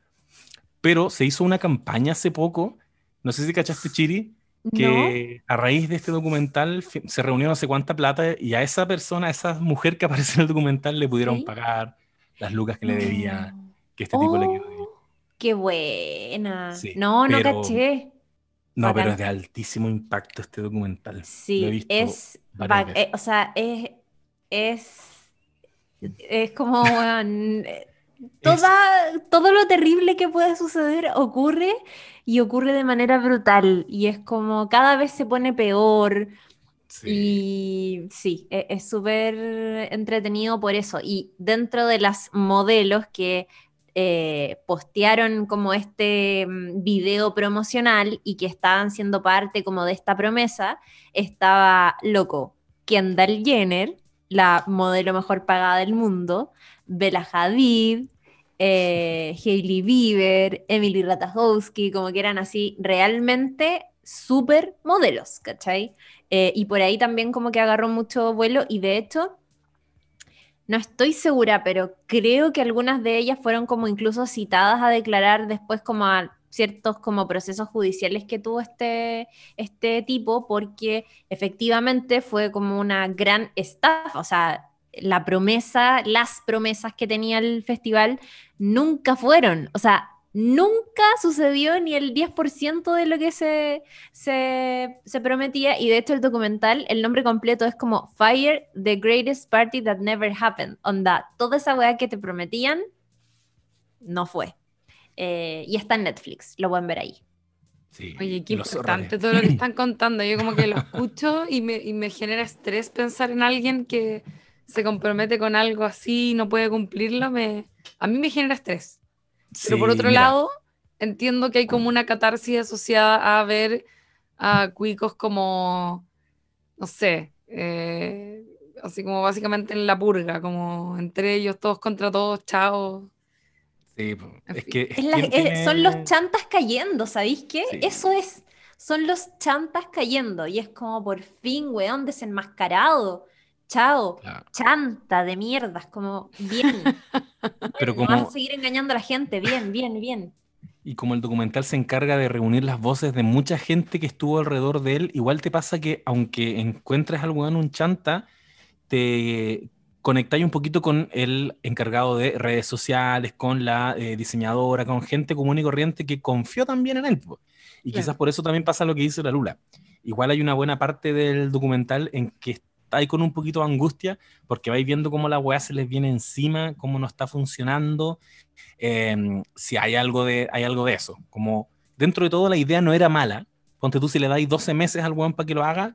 A: pero se hizo una campaña hace poco, no sé si cachaste Chiri, que a raíz de este documental se reunió no sé cuánta plata y a esa persona, a esa mujer que aparece en el documental le pudieron pagar las lucas que le debía, que este tipo le quedó.
B: Oh, ¡Qué buena! no, no caché.
A: No, pero es de altísimo impacto este documental.
B: Sí, es, eh, o sea, es, es, es como, toda, todo lo terrible que puede suceder ocurre y ocurre de manera brutal y es como cada vez se pone peor. Y sí, e, es súper entretenido por eso. Y dentro de las modelos que eh, postearon como este mm, video promocional y que estaban siendo parte como de esta promesa, estaba loco Kendall Jenner, la modelo mejor pagada del mundo, Bella Hadid, eh, Hailey Bieber, Emily Ratajkowski, como que eran así realmente súper modelos, ¿cachai? Eh, y por ahí también como que agarró mucho vuelo y de hecho, no estoy segura, pero creo que algunas de ellas fueron como incluso citadas a declarar después como a ciertos como procesos judiciales que tuvo este, este tipo, porque efectivamente fue como una gran estafa, o sea, la promesa, las promesas que tenía el festival nunca fueron. O sea, nunca sucedió ni el 10% de lo que se, se, prometía. Y de hecho, el documental, el nombre completo es como Fire, the greatest party that never happened. Onda, toda esa weá que te prometían, no fue. Eh, y está en Netflix, lo pueden ver ahí.
C: Oye, qué importante todo lo que [LAUGHS] están contando. Yo como que lo escucho y me, y me genera estrés pensar en alguien que se compromete con algo así y no puede cumplirlo, me, a mí me genera estrés. Pero por otro lado, entiendo que hay como una catarsis asociada a ver a cuicos como, no sé, eh, así como básicamente en la purga, como entre ellos todos contra todos, chao.
A: Sí, es que...
B: Son los chantas cayendo, ¿sabéis qué? Eso es, son los chantas cayendo y es como por fin, weón, desenmascarado chao, chanta de mierdas, como bien. [LAUGHS]
A: Pero
B: como... A seguir engañando a la gente, bien, bien, bien.
A: Y como el documental se encarga de reunir las voces de mucha gente que estuvo alrededor de él, igual te pasa que aunque encuentres algo en un chanta, te conectáis un poquito con el encargado de redes sociales, con la eh, diseñadora, con gente común y corriente que confió también en él. Y quizás por eso también pasa lo que dice la Lula. Igual hay una buena parte del documental en que ahí con un poquito de angustia porque vais viendo cómo la weá se les viene encima, cómo no está funcionando, em, si hay algo, de, hay algo de eso. Como dentro de todo la idea no era mala, ponte tú si le dais 12 meses al weón para que lo haga,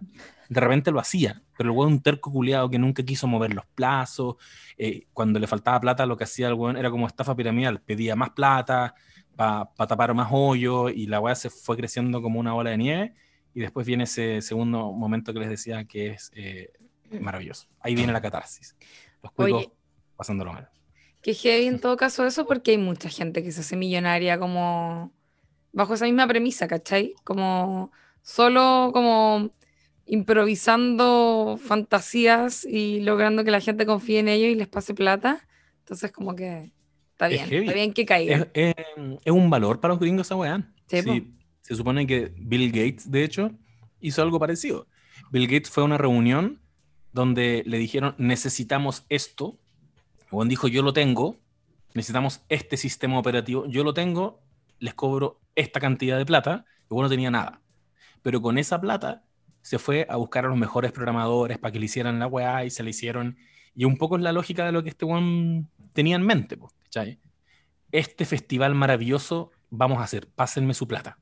A: de repente lo hacía, pero el weón un terco culiado que nunca quiso mover los plazos, eh, cuando le faltaba plata lo que hacía el weón era como estafa piramidal, pedía más plata para tapar más hoyos y la weá se fue creciendo como una bola de nieve. Y después viene ese segundo momento que les decía que es eh, maravilloso. Ahí viene la catarsis. Los cuicos pasándolo mal.
C: Que heavy en todo caso eso porque hay mucha gente que se hace millonaria como bajo esa misma premisa, ¿cachai? Como solo como improvisando fantasías y logrando que la gente confíe en ellos y les pase plata. Entonces como que está bien, está bien que caiga.
A: Es, un valor para los gringos esa weá. Sí, se supone que Bill Gates, de hecho, hizo algo parecido. Bill Gates fue a una reunión donde le dijeron, necesitamos esto. Juan dijo, yo lo tengo, necesitamos este sistema operativo, yo lo tengo, les cobro esta cantidad de plata. Y no tenía nada. Pero con esa plata se fue a buscar a los mejores programadores para que le hicieran la weá y se le hicieron. Y un poco es la lógica de lo que este one tenía en mente, Este festival maravilloso vamos a hacer, pásenme su plata.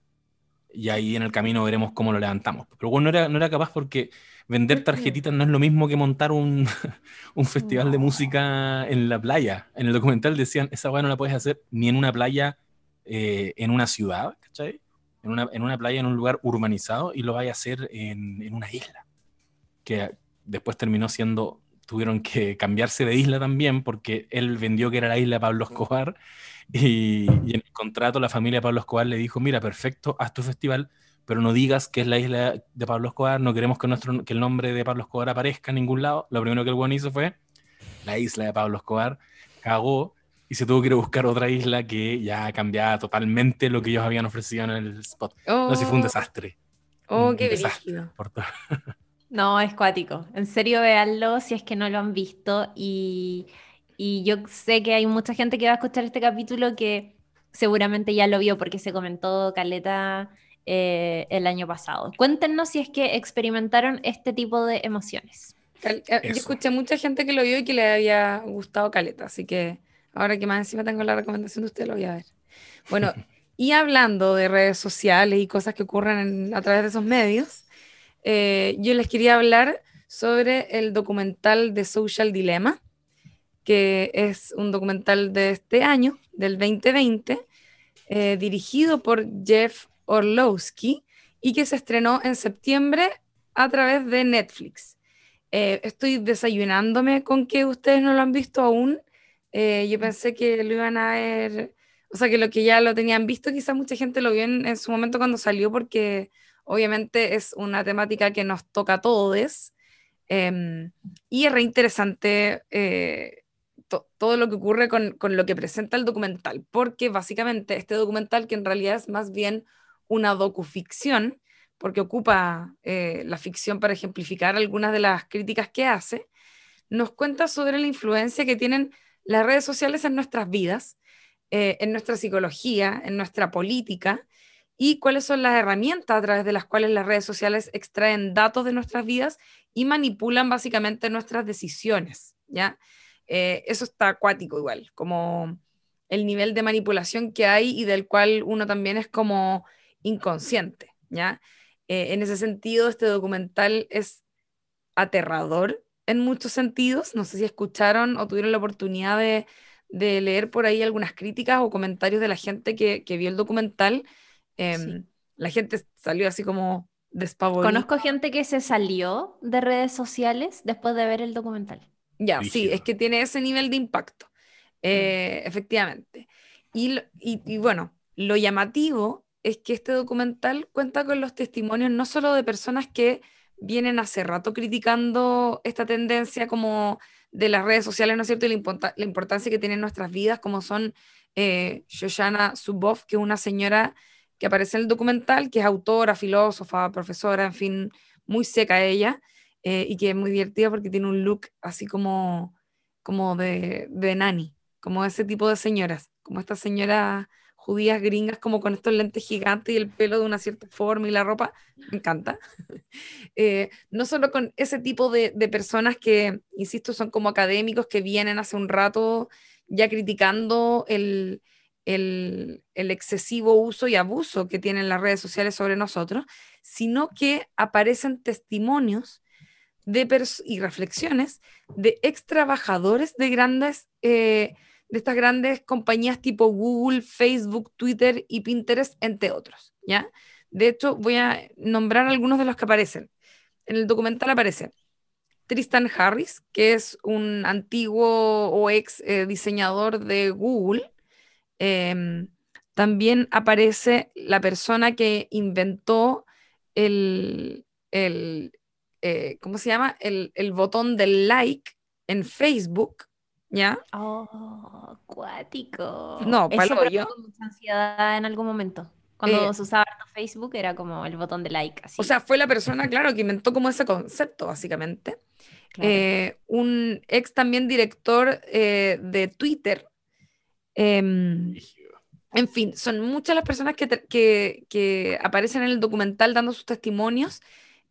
A: Y ahí en el camino veremos cómo lo levantamos. Pero bueno, no era, no era capaz porque vender tarjetitas no es lo mismo que montar un, [LAUGHS] un festival de música en la playa. En el documental decían, esa weá no la puedes hacer ni en una playa eh, en una ciudad, ¿cachai? En una, en una, playa, en un lugar urbanizado, y lo vaya a hacer en, en, una isla. Que después terminó siendo, tuvieron que cambiarse de isla también, porque él vendió que era la isla de Pablo Escobar, y, y en el contrato la familia de Pablo Escobar le dijo, mira, perfecto, haz tu festival, pero no digas que es la isla de Pablo Escobar, no queremos que, nuestro, que el nombre de Pablo Escobar aparezca en ningún lado. Lo primero que el buen hizo fue la isla de Pablo Escobar, cagó y se tuvo que ir a buscar otra isla que ya cambiaba totalmente lo que ellos habían ofrecido en el spot. no sé si fue un oh. desastre.
C: Oh, qué desastre [LAUGHS]
B: No, es cuático. En serio, véanlo si es que no lo han visto. Y, y yo sé que hay mucha gente que va a escuchar este capítulo que seguramente ya lo vio porque se comentó Caleta eh, el año pasado. Cuéntenos si es que experimentaron este tipo de emociones.
C: Eh, yo escuché mucha gente que lo vio y que le había gustado Caleta, así que ahora que más encima tengo la recomendación de usted, lo voy a ver. Bueno, [LAUGHS] y hablando de redes sociales y cosas que ocurren a través de esos medios, eh, yo les quería hablar sobre el documental de Social Dilemma, que es un documental de este año, del 2020, dirigido por Jeff Orlowski y que se estrenó en septiembre a través de Netflix. Eh, estoy desayunándome con que ustedes no lo han visto aún. Eh, yo pensé que lo iban a ver, o sea, que lo que ya lo tenían visto, quizás mucha gente lo vio en, su momento cuando salió, porque obviamente es una temática que nos toca a todos. Em, y es re interesante eh, todo lo que ocurre con, con, lo que presenta el documental, porque básicamente este documental, que en realidad es más bien una docuficción, porque ocupa eh, la ficción para ejemplificar algunas de las críticas que hace, nos cuenta sobre la influencia que tienen las redes sociales en nuestras vidas, eh, en nuestra psicología, en nuestra política, y cuáles son las herramientas a través de las cuales las redes sociales extraen datos de nuestras vidas y manipulan básicamente nuestras decisiones, ¿ya? Eh, eso está acuático igual, como el nivel de manipulación que hay y del cual uno también es como inconsciente, ¿ya? Eh, en ese sentido, este documental es aterrador en muchos sentidos. No sé si escucharon o tuvieron la oportunidad de, leer por ahí algunas críticas o comentarios de la gente que, vio el documental. Em, la gente salió así como despavorida.
B: Conozco gente que se salió de redes sociales después de ver el documental.
C: Ya, sí, es que tiene ese nivel de impacto, mm. eh, efectivamente. Y, y, bueno, lo llamativo es que este documental cuenta con los testimonios no solo de personas que vienen hace rato criticando esta tendencia como de las redes sociales, ¿no es cierto? Y la, importancia que tienen en nuestras vidas, como son eh, Shoshana que es una señora que aparece en el documental, que es autora, filósofa, profesora, en fin, muy seca ella, eh, y que es muy divertida porque tiene un look así como, como de, de nani, como ese tipo de señoras, como esta señora judías gringas como con estos lentes gigantes y el pelo de una cierta forma y la ropa, me encanta. [LAUGHS] Eh, no solo con ese tipo de, personas que, insisto, son como académicos que vienen hace un rato ya criticando el, el, excesivo uso y abuso que tienen las redes sociales sobre nosotros, sino que aparecen testimonios de y reflexiones de ex trabajadores de grandes, eh, de estas grandes compañías tipo Google, Facebook, Twitter y Pinterest, entre otros, ¿ya? De hecho, voy a nombrar algunos de los que aparecen. En el documental aparece Tristan Harris, que es un antiguo o ex eh, diseñador de Google. Em, también aparece la persona que inventó el, eh, ¿cómo se llama? El, botón del like en Facebook, ¿ya?
B: Oh, acuático.
C: No, para yo.
B: mucha ansiedad en algún momento. Cuando eh, se usaba Facebook era como el botón de like.
C: O sea, fue la persona, claro, que inventó como ese concepto, básicamente. Eh, un ex también director eh, de Twitter. Em, en fin, son muchas las personas que, que, aparecen en el documental dando sus testimonios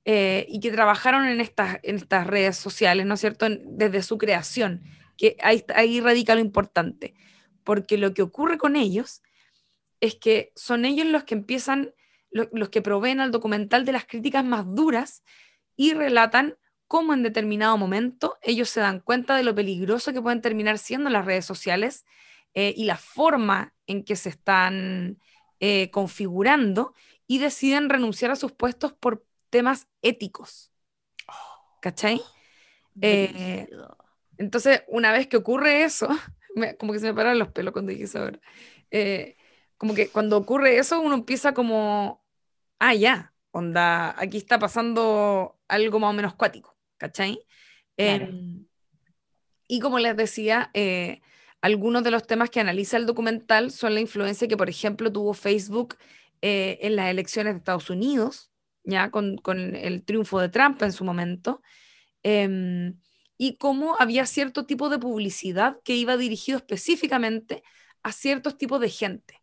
C: y que trabajaron en estas, en estas redes sociales, ¿no es cierto?, desde su creación, que ahí, ahí radica lo importante, porque lo que ocurre con ellos es que son ellos los que empiezan, los que proveen al documental de las críticas más duras y relatan cómo en determinado momento ellos se dan cuenta de lo peligroso que pueden terminar siendo las redes sociales eh, y la forma en que se están eh, configurando y deciden renunciar a sus puestos por temas éticos. ¿Cachai? Eh, entonces, una vez que ocurre eso, [LAUGHS] como que se me paran los pelos cuando dije eso ahora. Como que cuando ocurre eso, uno empieza como, ah, ya, onda, aquí está pasando algo más o menos cuático, ¿cachai? Em, y como les decía, eh, algunos de los temas que analiza el documental son la influencia que, por ejemplo, tuvo Facebook eh, en las elecciones de Estados Unidos, ya con, con el triunfo de Trump en su momento, em, y cómo había cierto tipo de publicidad que iba dirigido específicamente a ciertos tipos de gente.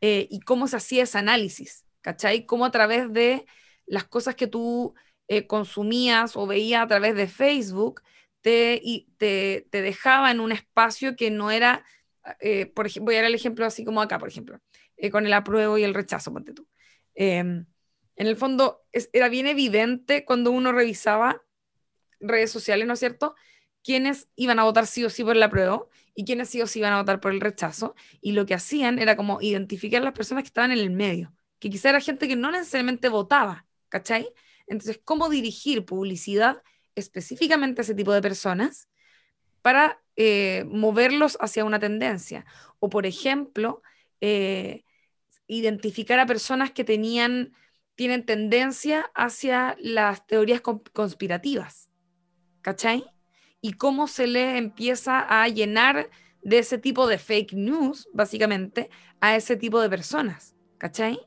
C: Eh, y cómo se hacía ese análisis, ¿cachai? Cómo a través de las cosas que tú eh, consumías o veías a través de Facebook, te, te, te dejaba en un espacio que no era, eh, por ejemplo, voy a dar el ejemplo así como acá, por ejemplo, con el apruebo y el rechazo, ponte tú. Em, en el fondo, era bien evidente cuando uno revisaba redes sociales, ¿no es cierto? Quiénes iban a votar sí o sí por el apruebo y quiénes sí o sí iban a votar por el rechazo. Y lo que hacían era como identificar a las personas que estaban en el medio, que quizá era gente que no necesariamente votaba, ¿cachai? Entonces, ¿cómo dirigir publicidad específicamente a ese tipo de personas para eh, moverlos hacia una tendencia? O, por ejemplo, eh, identificar a personas que tenían, tienen tendencia hacia las teorías conspirativas, ¿cachai? y cómo se le empieza a llenar de ese tipo de fake news, básicamente, a ese tipo de personas, ¿cachai?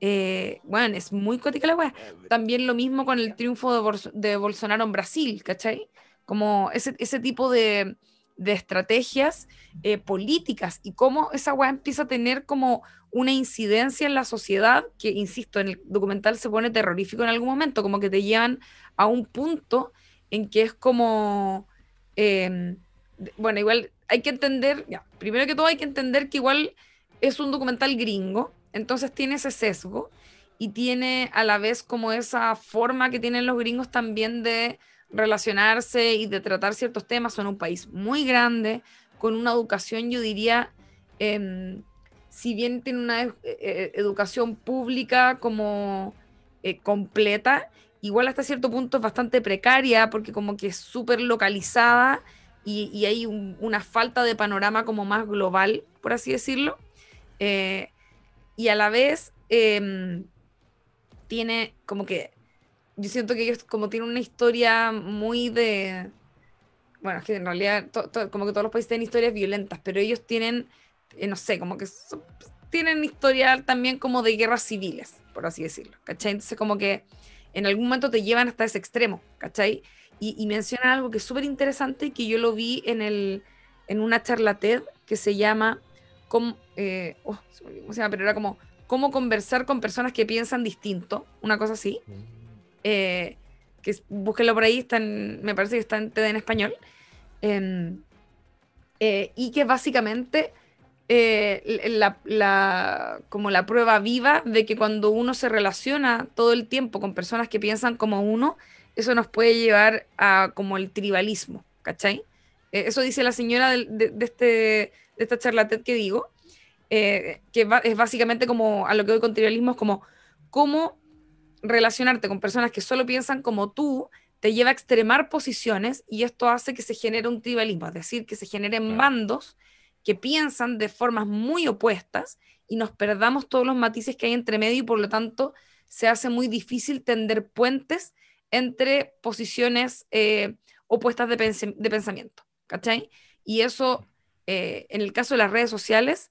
C: Eh, bueno, es muy cótica la weá. También lo mismo con el triunfo de, Bolsonaro en Brasil, ¿cachai? Como ese, ese tipo de, de estrategias eh, políticas y cómo esa weá empieza a tener como una incidencia en la sociedad que, insisto, en el documental se pone terrorífico en algún momento, como que te llevan a un punto en que es como, em, bueno, igual hay que entender, ya, primero que todo hay que entender que igual es un documental gringo, entonces tiene ese sesgo y tiene a la vez como esa forma que tienen los gringos también de relacionarse y de tratar ciertos temas. Son un país muy grande, con una educación, yo diría, em, si bien tiene una e, e, educación pública como eh, completa, igual hasta cierto punto es bastante precaria porque como que es súper localizada y, hay una falta de panorama como más global, por así decirlo. Eh, y a la vez em, tiene como que, yo siento que ellos como tienen una historia muy de, bueno, es que en realidad como que todos los países tienen historias violentas, pero ellos tienen, eh, no sé, como que tienen historia también como de guerras civiles, por así decirlo, ¿cachai? Entonces como que en algún momento te llevan hasta ese extremo, ¿cachai? Y, y mencionan algo que es súper interesante que yo lo vi en, el, en una charla TED que se llama, cómo, eh, oh, ¿cómo se llama? Pero era como, cómo conversar con personas que piensan distinto, una cosa así. Mm. Eh, que búsquenlo por ahí, está me parece que está en TED en español. Em, eh, y que básicamente eh, la, como la prueba viva de que cuando uno se relaciona todo el tiempo con personas que piensan como uno, eso nos puede llevar a como el tribalismo, ¿cachai? Eh, eso dice la señora de, este, de esta charlatán que digo, eh, que es básicamente como a lo que doy con tribalismo, es como cómo relacionarte con personas que solo piensan como tú te lleva a extremar posiciones y esto hace que se genere un tribalismo, es decir, que se generen bandos que piensan de formas muy opuestas y nos perdamos todos los matices que hay entre medio y por lo tanto se hace muy difícil tender puentes entre posiciones eh, opuestas de, pensamiento, ¿cachai? Y eso, eh, en el caso de las redes sociales,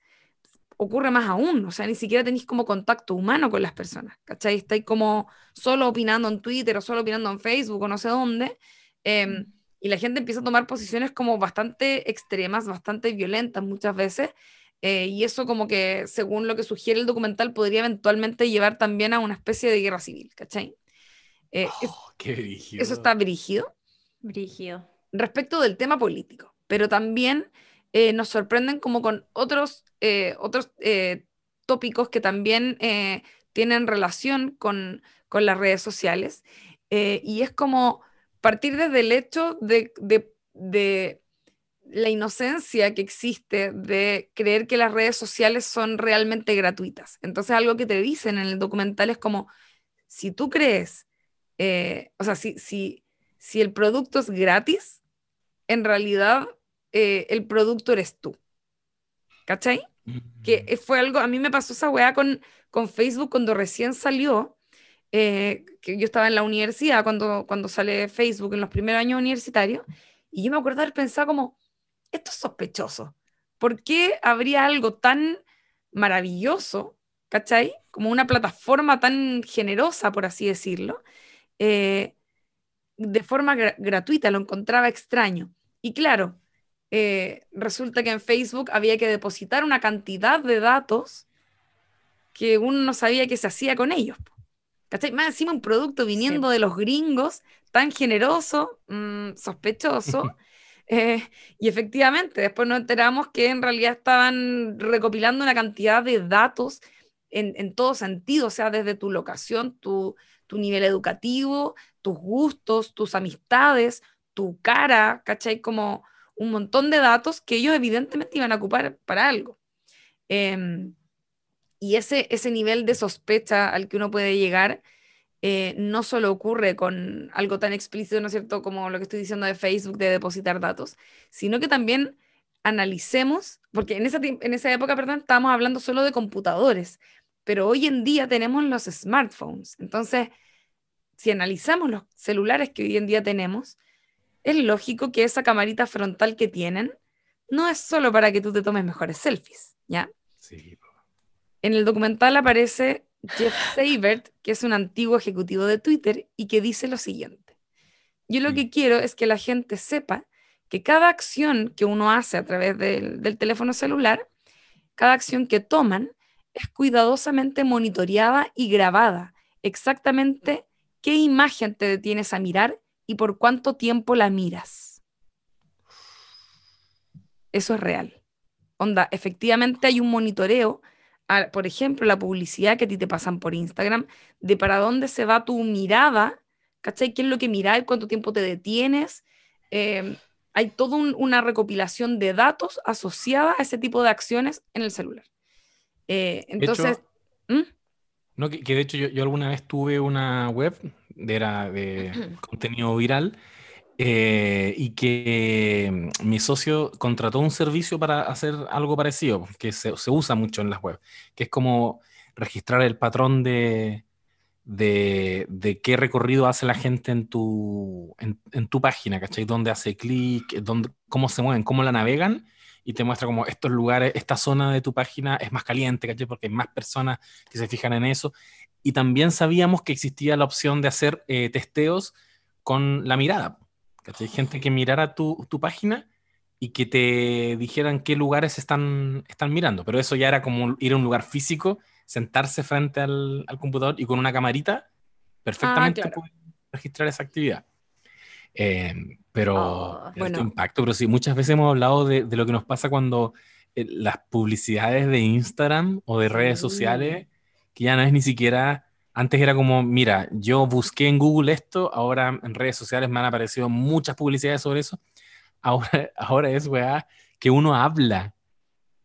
C: ocurre más aún, o sea, ni siquiera tenéis como contacto humano con las personas, ¿cachai? Estáis como solo opinando en Twitter o solo opinando en Facebook o no sé dónde, em, y la gente empieza a tomar posiciones como bastante extremas, bastante violentas muchas veces, eh, y eso como que, según lo que sugiere el documental, podría eventualmente llevar también a una especie de guerra civil, ¿cachai?
A: Eh, oh, qué
C: Eso está brígido.
B: Brígido.
C: Respecto del tema político, pero también eh, nos sorprenden como con otros, eh, otros eh, tópicos que también tienen relación con, las redes sociales. y es como partir desde el hecho de, de, la inocencia que existe de creer que las redes sociales son realmente gratuitas. Entonces algo que te dicen en el documental es como, si tú crees, o sea, si, si, si el producto es gratis, en realidad eh, el producto eres tú. ¿Cachai? Que mm. fue algo, a mí me pasó esa weá con, con Facebook cuando recién salió, eh, que yo estaba en la universidad cuando, cuando sale Facebook en los primeros años universitarios, y yo me acuerdo haber pensado como, esto es sospechoso. ¿Por qué habría algo tan maravilloso, ¿cachai? Como una plataforma tan generosa, por así decirlo, eh, de forma gratuita, lo encontraba extraño. Y claro, eh, resulta que en Facebook había que depositar una cantidad de datos que uno no sabía qué se hacía con ellos. ¿Cachai? Más encima un producto viniendo de los gringos, tan generoso, mm, sospechoso. [LAUGHS] Eh, y efectivamente, después nos enteramos que en realidad estaban recopilando una cantidad de datos en, en todo sentido, o sea, desde tu locación, tu, tu nivel educativo, tus gustos, tus amistades, tu cara, ¿cachai? Como un montón de datos que ellos evidentemente iban a ocupar para algo. Em, y ese, ese nivel de sospecha al que uno puede llegar eh, no solo ocurre con algo tan explícito, ¿no es cierto?, como lo que estoy diciendo de Facebook, de depositar datos, sino que también analicemos, porque en esa, en esa época, perdón, estábamos hablando solo de computadores, pero hoy en día tenemos los smartphones. Entonces, si analizamos los celulares que hoy en día tenemos, es lógico que esa camarita frontal que tienen no es solo para que tú te tomes mejores selfies, ¿ya? Sí. En el documental aparece Jeff Seibert, que es un antiguo ejecutivo de Twitter y que dice lo siguiente. Yo lo que quiero es que la gente sepa que cada acción que uno hace a través del, del teléfono celular, cada acción que toman, es cuidadosamente monitoreada y grabada, exactamente qué imagen te detienes a mirar y por cuánto tiempo la miras. Eso es real. Onda, efectivamente hay un monitoreo, por ejemplo, la publicidad que a ti te pasan por Instagram, de para dónde se va tu mirada, ¿cachai? ¿Qué es lo que miráis? ¿Cuánto tiempo te detienes? Em, hay toda una recopilación de datos asociada a ese tipo de acciones en el celular. Eh, entonces...
A: ¿Mm? No, que, de hecho yo, alguna vez tuve una web era de [CLEARS THROAT] contenido viral, eh, y que mm, mi socio contrató un servicio para hacer algo parecido, que se, usa mucho en las web, que es como registrar el patrón de, de, qué recorrido hace la gente en tu, en, tu página, ¿cachai? Dónde hace clic, cómo se mueven, cómo la navegan, y te muestra como estos lugares, esta zona de tu página es más caliente, ¿cachai? Porque hay más personas que se fijan en eso y también sabíamos que existía la opción de hacer eh, testeos con la mirada. Hay gente que mirara tu, tu, página y que te dijeran qué lugares están, están mirando, pero eso ya era como ir a un lugar físico, sentarse frente al, al computador y con una camarita perfectamente ah, registrar esa actividad. Eh, pero oh, bueno. impacto, pero sí, muchas veces hemos hablado de, de, lo que nos pasa cuando eh, las publicidades de Instagram o de redes sociales, que ya no es ni siquiera, antes era como, mira, yo busqué en Google esto, ahora en redes sociales me han aparecido muchas publicidades sobre eso, ahora, [LAUGHS] ahora es, weá, que uno habla.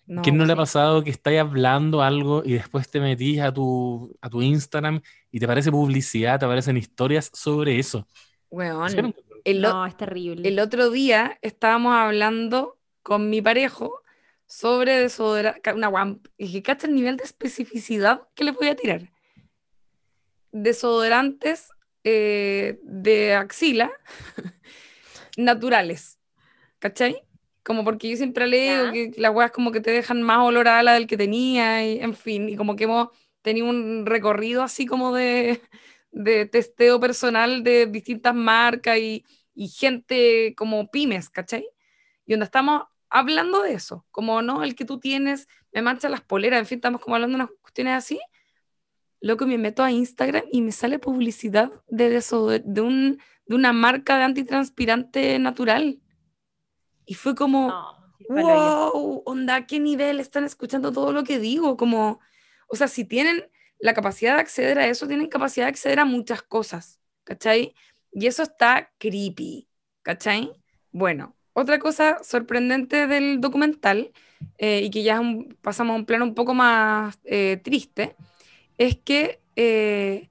A: No, ¿Quién no le ha pasado que estáis hablando algo y después te metís a tu, a tu Instagram y te aparece publicidad, te aparecen historias sobre eso?
C: Weón, el,
B: no, es terrible.
C: El otro día estábamos hablando con mi parejo sobre desodorante, una guamp, y que cacha el nivel de especificidad que le voy a tirar. Desodorantes eh, de axila [LAUGHS] naturales, ¿cachai? Como porque yo siempre leo que las weas como que te dejan más olor a la del que tenía, y en fin, y como que hemos tenido un recorrido así como de, [LAUGHS] de testeo personal de distintas marcas y, y gente como pymes, ¿cachai? Y donde estamos hablando de eso, como no, el que tú tienes me mancha las poleras, en fin, estamos como hablando de unas cuestiones así. Loco, me meto a Instagram y me sale publicidad de eso, de, un, de una marca de antitranspirante natural. Y fue como, wow, onda, ¿qué nivel están escuchando todo lo que digo? Como, o sea, si tienen la capacidad de acceder a eso, tienen capacidad de acceder a muchas cosas, ¿cachai? Y eso está creepy, ¿cachai? Bueno, otra cosa sorprendente del documental, eh, y que ya pasamos a un plano un poco más eh, triste, es que eh,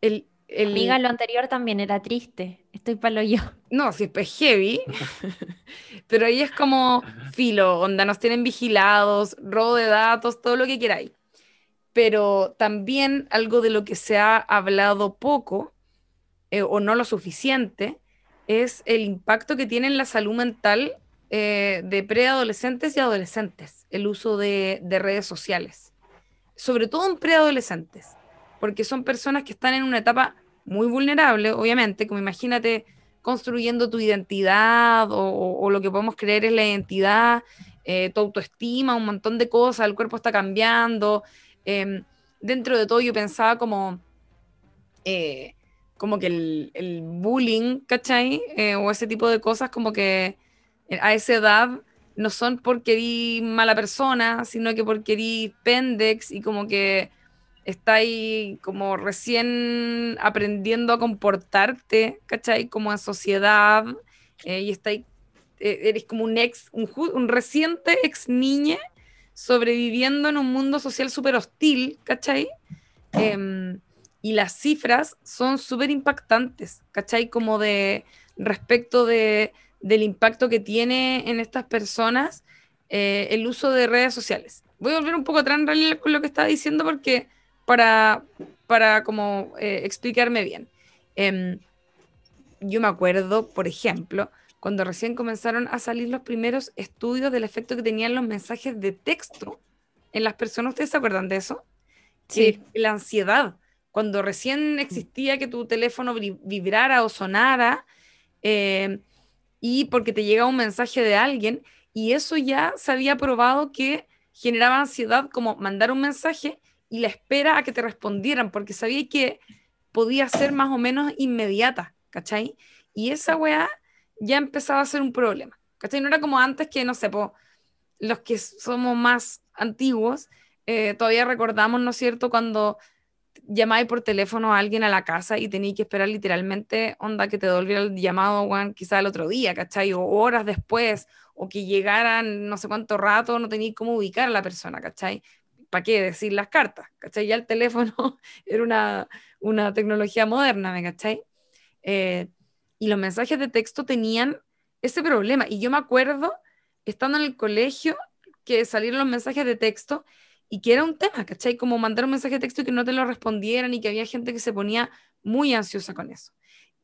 C: el, el...
B: Amiga, lo anterior también era triste. Estoy palo yo.
C: No, sí, es heavy. [LAUGHS] pero ahí es como filo, onda, nos tienen vigilados, robo de datos, todo lo que queráis. Pero también algo de lo que se ha hablado poco, o no lo suficiente, es el impacto que tiene en la salud mental eh, de preadolescentes y adolescentes, el uso de, redes sociales, sobre todo en preadolescentes, porque son personas que están en una etapa muy vulnerable, obviamente, como imagínate construyendo tu identidad o, lo que podemos creer es la identidad, eh, tu autoestima, un montón de cosas, el cuerpo está cambiando. Em, dentro de todo yo pensaba como... Eh, como que el, bullying, ¿cachai? Eh, o ese tipo de cosas como que a esa edad no son porque eres mala persona, sino que porque eres pendex y como que estáis como recién aprendiendo a comportarte, ¿cachai? Como en sociedad eh, y estáis, eres como un ex, un, un, reciente ex niña sobreviviendo en un mundo social súper hostil, ¿cachai? Em, y las cifras son súper impactantes, ¿cachai? Como de respecto de, del impacto que tiene en estas personas eh, el uso de redes sociales. Voy a volver un poco atrás en realidad con lo que estaba diciendo porque para, para como eh, explicarme bien. Em, yo me acuerdo, por ejemplo, cuando recién comenzaron a salir los primeros estudios del efecto que tenían los mensajes de texto en las personas. ¿Ustedes se acuerdan de eso? Sí. la ansiedad cuando recién existía que tu teléfono vibrara o sonara, eh, y porque te llega un mensaje de alguien, y eso ya se había probado que generaba ansiedad como mandar un mensaje y la espera a que te respondieran, porque sabía que podía ser más o menos inmediata, ¿cachai? Y esa weá ya empezaba a ser un problema, ¿cachai? No era como antes que, no sé, los que somos más antiguos, eh, todavía recordamos, ¿no es cierto?, cuando llamáis por teléfono a alguien a la casa y tenéis que esperar literalmente, onda, que te devolviera el llamado, Juan, quizá el otro día, ¿cachai? O horas después, o que llegaran no sé cuánto rato, no tenéis cómo ubicar a la persona, ¿cachai? ¿Para qué decir las cartas? ¿cachai? Ya el teléfono [LAUGHS] era una, una tecnología moderna, ¿me cachai? Eh, y los mensajes de texto tenían ese problema. Y yo me acuerdo, estando en el colegio, que salieron los mensajes de texto y que era un tema, ¿cachai? Como mandar un mensaje de texto y que no te lo respondieran y que había gente que se ponía muy ansiosa con eso.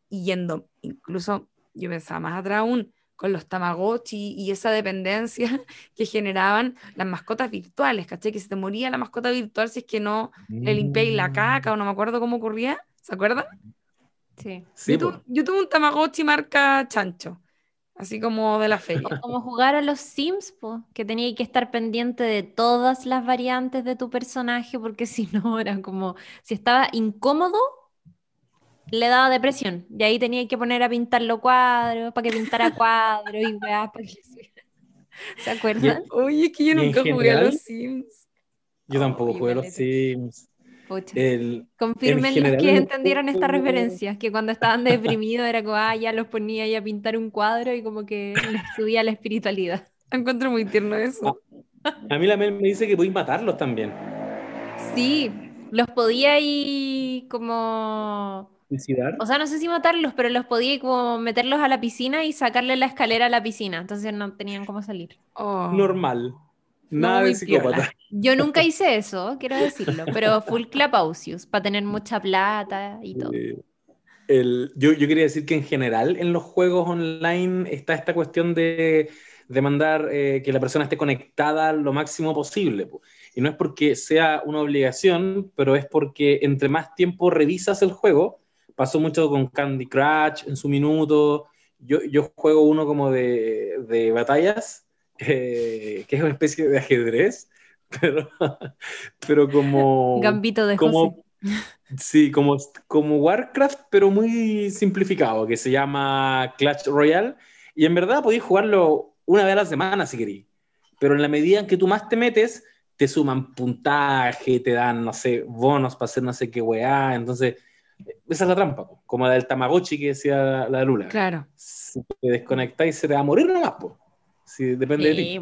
C: Y yendo, incluso yo pensaba más atrás aún, con los Tamagotchi y esa dependencia [LAUGHS] que generaban las mascotas virtuales, ¿cachai? Que se te moría la mascota virtual si es que no le limpiáis la caca o no me acuerdo cómo ocurría, ¿se acuerdan?
B: Sí.
C: yo, yo, tuve un Tamagotchi marca Chancho así como de la feria.
B: Como jugar a los Sims, que tenía que estar pendiente de todas las variantes de tu personaje, porque [LAUGHS] si no era como, si estaba incómodo, le daba depresión. Y ahí tenía que poner a pintar los cuadros, para que pintara [LAUGHS] cuadros y weá, para que ¿Se acuerdan?
C: Oye, es que yo nunca jugué a los Sims.
A: Yo tampoco jugué a los Sims.
B: Confirmen los que entendieron esta referencia, que cuando estaban deprimidos era como, ah, ya los ponía ahí a pintar un cuadro y como que les subía la espiritualidad. [LAUGHS]
C: Encuentro muy tierno eso.
A: A, mí la Mel me dice que podéis matarlos también.
B: Sí, los podía ir como... O sea, no sé si matarlos, pero los podía como meterlos a la piscina y sacarle la escalera a la piscina, entonces no tenían cómo salir.
A: Oh. Normal. Nada de psicópata.
B: Yo nunca hice eso, quiero decirlo, pero full clapausius, para tener mucha plata y todo.
A: Yo, yo, quería decir que en general en los juegos online está esta cuestión de, de mandar eh, que la persona esté conectada lo máximo posible. Y no es porque sea una obligación, pero es porque entre más tiempo revisas el juego, pasó mucho con Candy Crush en su minuto. Yo, yo juego uno como de, de batallas eh, que es una especie de ajedrez, [LAUGHS] pero, pero como...
B: Gambito de
A: como, Sí, como, como Warcraft, pero muy simplificado, que se llama Clash Royale. Y en verdad podéis jugarlo una vez a la semana si queréis. Pero en la medida en que tú más te metes, te suman puntaje, te dan, no sé, bonos para hacer no sé qué weá. Entonces, esa es la trampa, como la del Tamagotchi que decía la Lula.
C: Claro.
A: Si te desconectáis, se te va a morir nomás, pues depende de ti.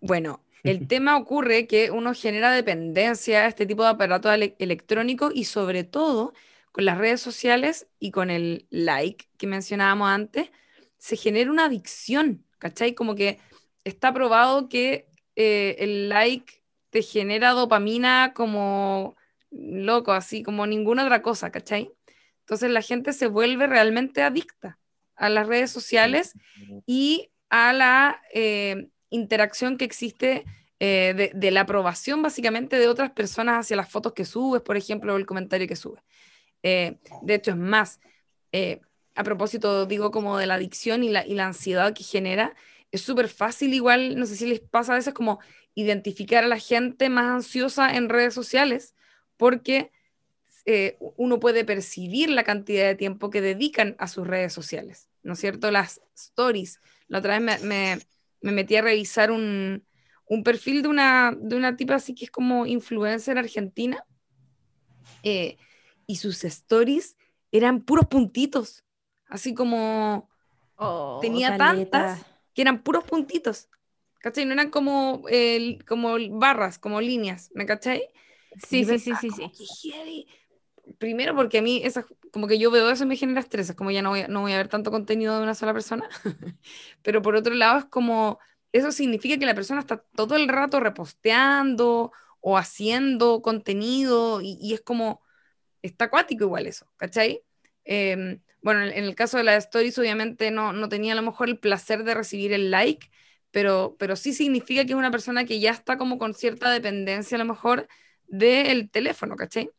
C: Bueno, el [LAUGHS] tema ocurre que uno genera dependencia a este tipo de aparatos electrónicos y sobre todo con las redes sociales y con el like que mencionábamos antes, se genera una adicción, ¿cachai? Como que está probado que eh, el like te genera dopamina como loco, así como ninguna otra cosa, ¿cachai? Entonces la gente se vuelve realmente adicta a las redes sociales y a la eh, interacción que existe eh, de, la aprobación básicamente de otras personas hacia las fotos que subes, por ejemplo, o el comentario que subes. Eh, de hecho, es más, a propósito, digo como de la adicción y la, y la ansiedad que genera, es súper fácil igual, no sé si les pasa a veces como identificar a la gente más ansiosa en redes sociales, porque uno puede percibir la cantidad de tiempo que dedican a sus redes sociales, ¿no es cierto? Las stories, la otra vez me, metí a revisar un, perfil de una, de una tipa así que es como influencer argentina. Eh, y sus stories eran puros puntitos. Así como oh, tenía tantas que eran puros puntitos. ¿Cachai? No eran como, como barras, como líneas. ¿Me cachai?
B: Sí, sí, sí, sí, sí
C: primero porque a mí esa, como que yo veo eso y me genera estrés, es como ya no voy, no voy a ver tanto contenido de una sola persona, [LAUGHS] pero por otro lado es como, eso significa que la persona está todo el rato reposteando o haciendo contenido y, es como, está acuático igual eso, ¿cachai? Em, bueno, en, el caso de las stories obviamente no, no tenía a lo mejor el placer de recibir el like, pero, pero sí significa que es una persona que ya está como con cierta dependencia a lo mejor del teléfono, ¿cachai?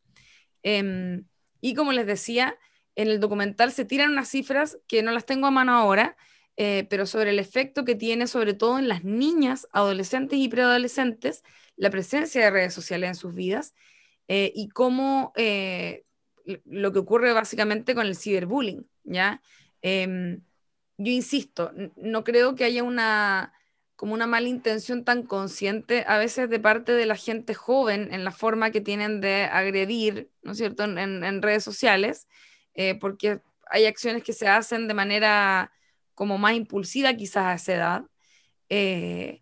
C: Em, y como les decía, en el documental se tiran unas cifras que no las tengo a mano ahora, eh, pero sobre el efecto que tiene sobre todo en las niñas, adolescentes y preadolescentes, la presencia de redes sociales en sus vidas eh, y cómo eh, lo que ocurre básicamente con el ciberbullying, ¿ya? Em, yo insisto, no creo que haya una como una mala intención tan consciente a veces de parte de la gente joven en la forma que tienen de agredir, ¿no es cierto?, en, redes sociales, eh, porque hay acciones que se hacen de manera como más impulsiva quizás a esa edad. Eh,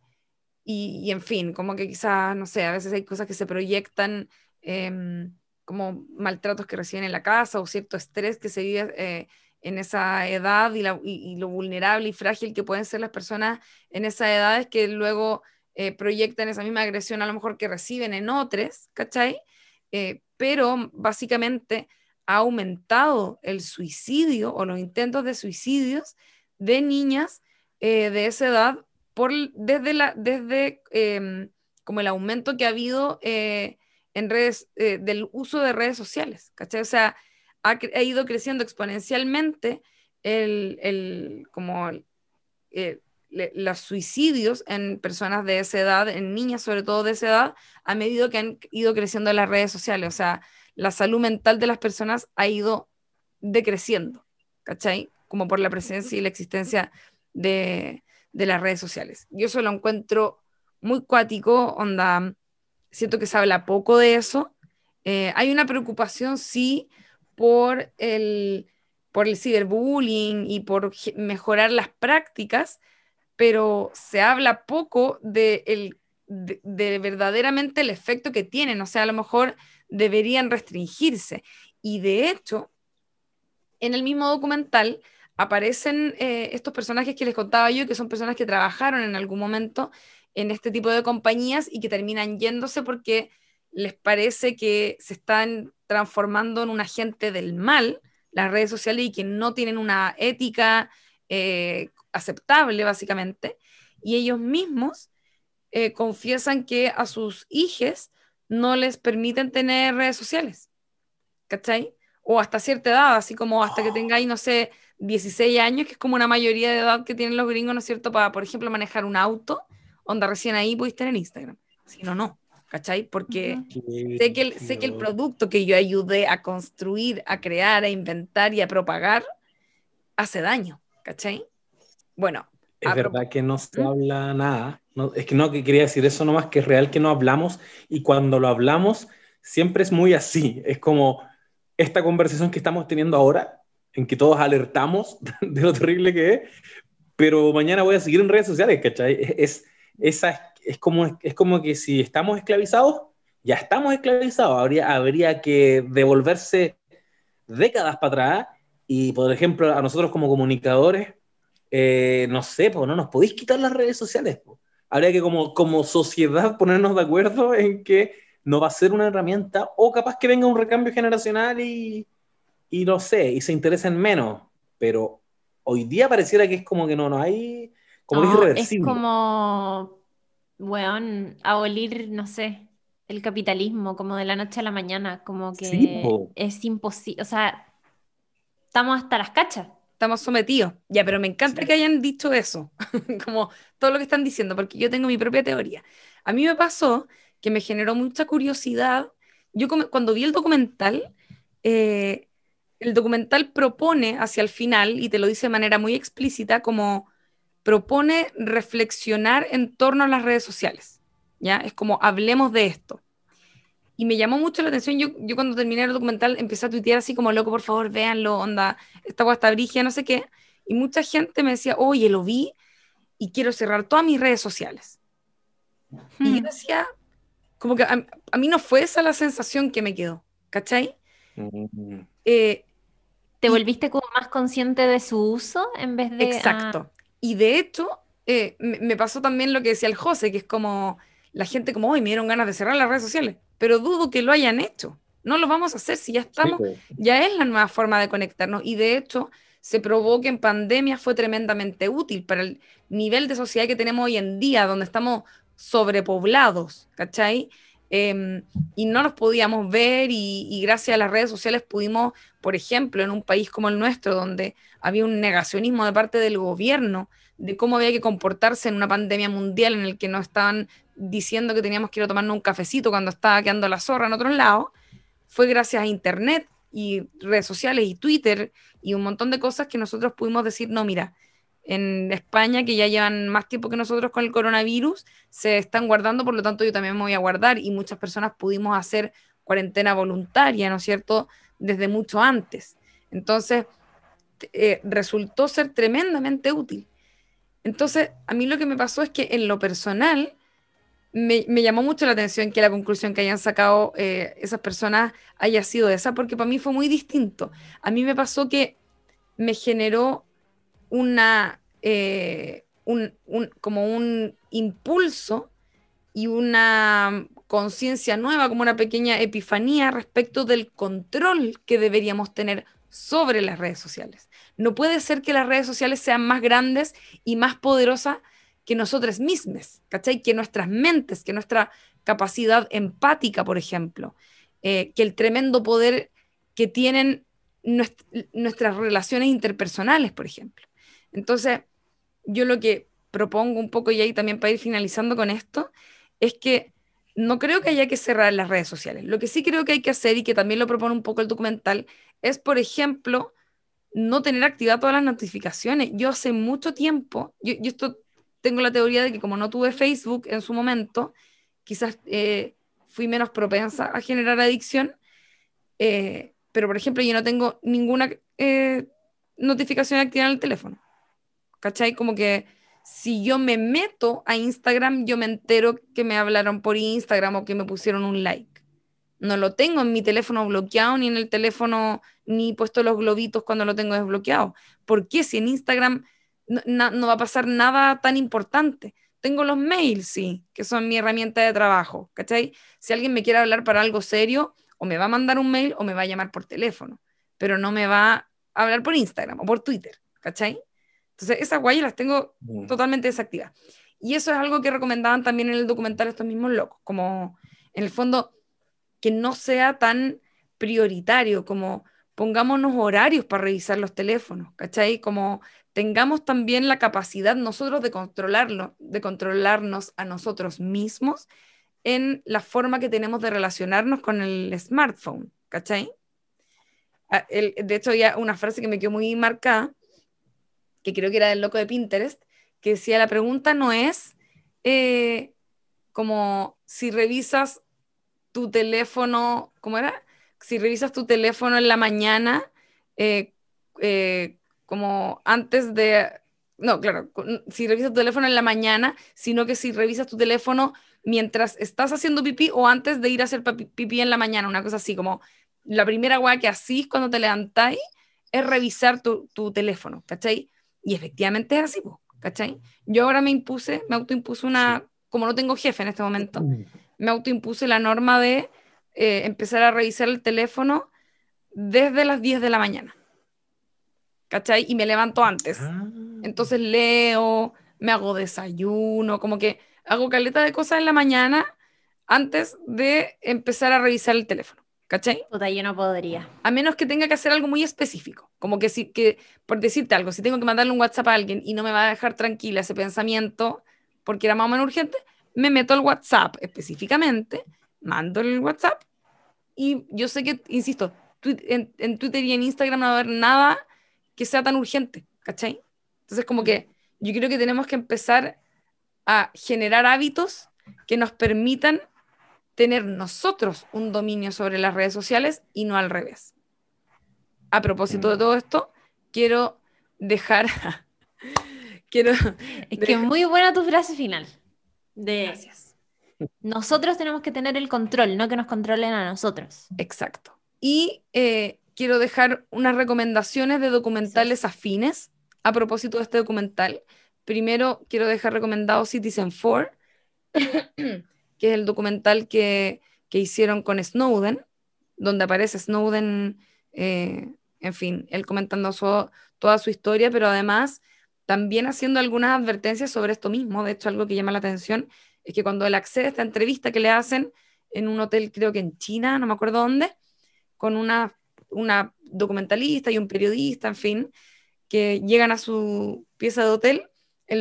C: y, en fin, como que quizás, no sé, a veces hay cosas que se proyectan em, como maltratos que reciben en la casa o cierto estrés que se vive eh, en esa edad y, lo vulnerable y frágil que pueden ser las personas en esa edad es que luego eh, proyectan esa misma agresión a lo mejor que reciben en otros, ¿cachai? Eh, pero básicamente ha aumentado el suicidio o los intentos de suicidios de niñas eh, de esa edad por, desde, la, desde em, como el aumento que ha habido en redes, del uso de redes sociales, ¿cachai? O sea, ha, ido creciendo exponencialmente el, como eh, los suicidios en personas de esa edad, en niñas sobre todo de esa edad, a medida que han ido creciendo las redes sociales. O sea, la salud mental de las personas ha ido decreciendo, ¿cachai? Como por la presencia y la existencia de, de las redes sociales. Yo eso lo encuentro muy cuático, onda, siento que se habla poco de eso. Eh, hay una preocupación, sí, por el, por el ciberbullying y por mejorar las prácticas, pero se habla poco de, el, de, verdaderamente el efecto que tienen. O sea, a lo mejor deberían restringirse. Y de hecho, en el mismo documental aparecen eh, estos personajes que les contaba yo, que son personas que trabajaron en algún momento en este tipo de compañías y que terminan yéndose porque les parece que se están transformando en un agente del mal las redes sociales y que no tienen una ética eh, aceptable, básicamente. Y ellos mismos eh, confiesan que a sus hijos no les permiten tener redes sociales. ¿Cachai? O hasta cierta edad, así como hasta que tengáis, no sé, 16 años, que es como una mayoría de edad que tienen los gringos, ¿no es cierto? Para, por ejemplo, manejar un auto, onda recién ahí podéis tener Instagram. Si no, no. ¿Cachai? Porque sé que, el, sé que el producto que yo ayudé a construir, a crear, a inventar y a propagar hace daño. ¿Cachai? Bueno.
A: Es verdad que no se ¿Mm? habla nada. es que no, que quería decir eso nomás, que es real que no hablamos y cuando lo hablamos siempre es muy así. Es como esta conversación que estamos teniendo ahora, en que todos alertamos [LAUGHS] de lo terrible que es, pero mañana voy a seguir en redes sociales, ¿cachai? Es, esa, es, como, es como que si estamos esclavizados, ya estamos esclavizados, habría, habría que devolverse décadas para atrás y, por ejemplo, a nosotros como comunicadores, eh, no sé, pues no nos podéis quitar las redes sociales. Habría que como, como sociedad [LAUGHS] ponernos de acuerdo en que no va a ser una herramienta o capaz que venga un recambio generacional y, y no sé, y se interesen menos, pero hoy día pareciera que es como que no, no hay, como
B: no, es Es como, weón, abolir, no sé, el capitalismo, como de la noche a la mañana, como que es imposible, o sea, estamos hasta las cachas.
C: Estamos sometidos. Ya, pero me encanta que hayan dicho eso, [LAUGHS] como todo lo que están diciendo, porque yo tengo mi propia teoría. A mí me pasó que me generó mucha curiosidad. Yo cuando vi el documental, eh, el documental propone hacia el final, y te lo dice de manera muy explícita, como propone reflexionar en torno a las redes sociales. ¿ya? Es como, hablemos de esto. Y me llamó mucho la atención, yo, yo cuando terminé el documental empecé a tuitear así como, loco, por favor, véanlo, onda, esta guasta brigia, no sé qué. Y mucha gente me decía, oye, lo vi y quiero cerrar todas mis redes sociales. Y yo hmm. decía, como que a, mí no fue esa la sensación que me quedó, ¿cachai?
B: Mm. Eh, ¿Te volviste como más consciente de su uso en vez de...
C: Exacto. Y de hecho, eh, me, pasó también lo que decía el José, que es como la gente como, hoy me dieron ganas de cerrar las redes sociales, pero dudo que lo hayan hecho. No lo vamos a hacer si ya estamos, ya es la nueva forma de conectarnos. Y de hecho, se probó que en pandemia fue tremendamente útil para el nivel de sociedad que tenemos hoy en día, donde estamos sobrepoblados, ¿cachai? Em, y no nos podíamos ver y, gracias a las redes sociales pudimos, por ejemplo, en un país como el nuestro, donde había un negacionismo de parte del gobierno de cómo había que comportarse en una pandemia mundial en el que nos estaban diciendo que teníamos que ir a tomarnos un cafecito cuando estaba quedando la zorra en otro lado, fue gracias a Internet y redes sociales y Twitter y un montón de cosas que nosotros pudimos decir, no, mira, en España, que ya llevan más tiempo que nosotros con el coronavirus, se están guardando, por lo tanto yo también me voy a guardar y muchas personas pudimos hacer cuarentena voluntaria, ¿no es cierto?, desde mucho antes. Entonces, eh, resultó ser tremendamente útil. Entonces, a mí lo que me pasó es que en lo personal me, llamó mucho la atención que la conclusión que hayan sacado eh, esas personas haya sido esa, porque para mí fue muy distinto. A mí me pasó que me generó una, eh, como un impulso y una conciencia nueva, como una pequeña epifanía respecto del control que deberíamos tener sobre las redes sociales. No puede ser que las redes sociales sean más grandes y más poderosas que nosotras mismas, ¿cachai? Que nuestras mentes, que nuestra capacidad empática, por ejemplo, eh, que el tremendo poder que tienen nuestras relaciones interpersonales, por ejemplo. Entonces, yo lo que propongo un poco y ahí también para ir finalizando con esto, es que no creo que haya que cerrar las redes sociales. Lo que sí creo que hay que hacer y que también lo propone un poco el documental es, por ejemplo, no tener actividad todas las notificaciones. Yo hace mucho tiempo, yo, esto tengo la teoría de que como no tuve Facebook en su momento, quizás eh, fui menos propensa a generar adicción. Eh, pero, por ejemplo, yo no tengo ninguna eh, notificación activa en el teléfono. ¿Cachai? Como que si yo me meto a Instagram, yo me entero que me hablaron por Instagram o que me pusieron un like. No lo tengo en mi teléfono bloqueado, ni en el teléfono, ni puesto los globitos cuando lo tengo desbloqueado. ¿Por qué? Si en Instagram no, va a pasar nada tan importante. Tengo los mails, sí, que son mi herramienta de trabajo, ¿cachai? Si alguien me quiere hablar para algo serio, o me va a mandar un mail o me va a llamar por teléfono, pero no me va a hablar por Instagram o por Twitter, ¿cachai? Entonces, esas guayas las tengo mm. totalmente desactivadas. Y eso es algo que recomendaban también en el documental estos mismos locos, como en el fondo que no sea tan prioritario, como pongámonos horarios para revisar los teléfonos, ¿cachai? Como tengamos también la capacidad nosotros de controlarlo, de controlarnos a nosotros mismos en la forma que tenemos de relacionarnos con el smartphone, ¿cachai? Ah, de hecho, ya una frase que me quedó muy marcada, que creo que era del loco de Pinterest, que decía, la pregunta no es eh, como si revisas tu teléfono, ¿cómo era? Si revisas tu teléfono en la mañana, eh, eh, como antes de, no, claro, si revisas tu teléfono en la mañana, sino que si revisas tu teléfono mientras estás haciendo pipí o antes de ir a hacer pipí en la mañana, una cosa así, como la primera weá que así cuando te levantáis es revisar tu, teléfono, ¿cachai? Y efectivamente es así, ¿cachai? Yo ahora me impuse, me autoimpuse una, como no tengo jefe en este momento, mm. me autoimpuse la norma de eh, empezar a revisar el teléfono desde las 10 de la mañana. ¿Cachai? Y me levanto antes. Ah. Entonces leo, me hago desayuno, como que hago caleta de cosas en la mañana antes de empezar a revisar el teléfono. ¿Cachai?
B: Puta, yo no podría.
C: A menos que tenga que hacer algo muy específico. Como que, si, que, por decirte algo, si tengo que mandarle un WhatsApp a alguien y no me va a dejar tranquila ese pensamiento porque era más o menos urgente, me meto al WhatsApp específicamente, mando el WhatsApp y yo sé que, insisto, en, en Twitter y en Instagram no va a haber nada que sea tan urgente, ¿cachai? Entonces, como que yo creo que tenemos que empezar a generar hábitos que nos permitan tener nosotros un dominio sobre las redes sociales y no al revés. A propósito de todo esto, quiero dejar... [LAUGHS] quiero
B: es que muy buena tu frase final. De Gracias. Nosotros tenemos que tener el control, no que nos controlen a nosotros.
C: Exacto. Y eh, quiero dejar unas recomendaciones de documentales afines a propósito de este documental Primero quiero dejar recomendado Citizen 4, [COUGHS] que es el documental que, hicieron con Snowden, donde aparece Snowden, eh, en fin, él comentando toda su historia, pero además también haciendo algunas advertencias sobre esto mismo. De hecho, algo que llama la atención es que cuando él accede a esta entrevista que le hacen en un hotel, creo que en China, no me acuerdo dónde, con una, una documentalista y un periodista, en fin, que llegan a su pieza de hotel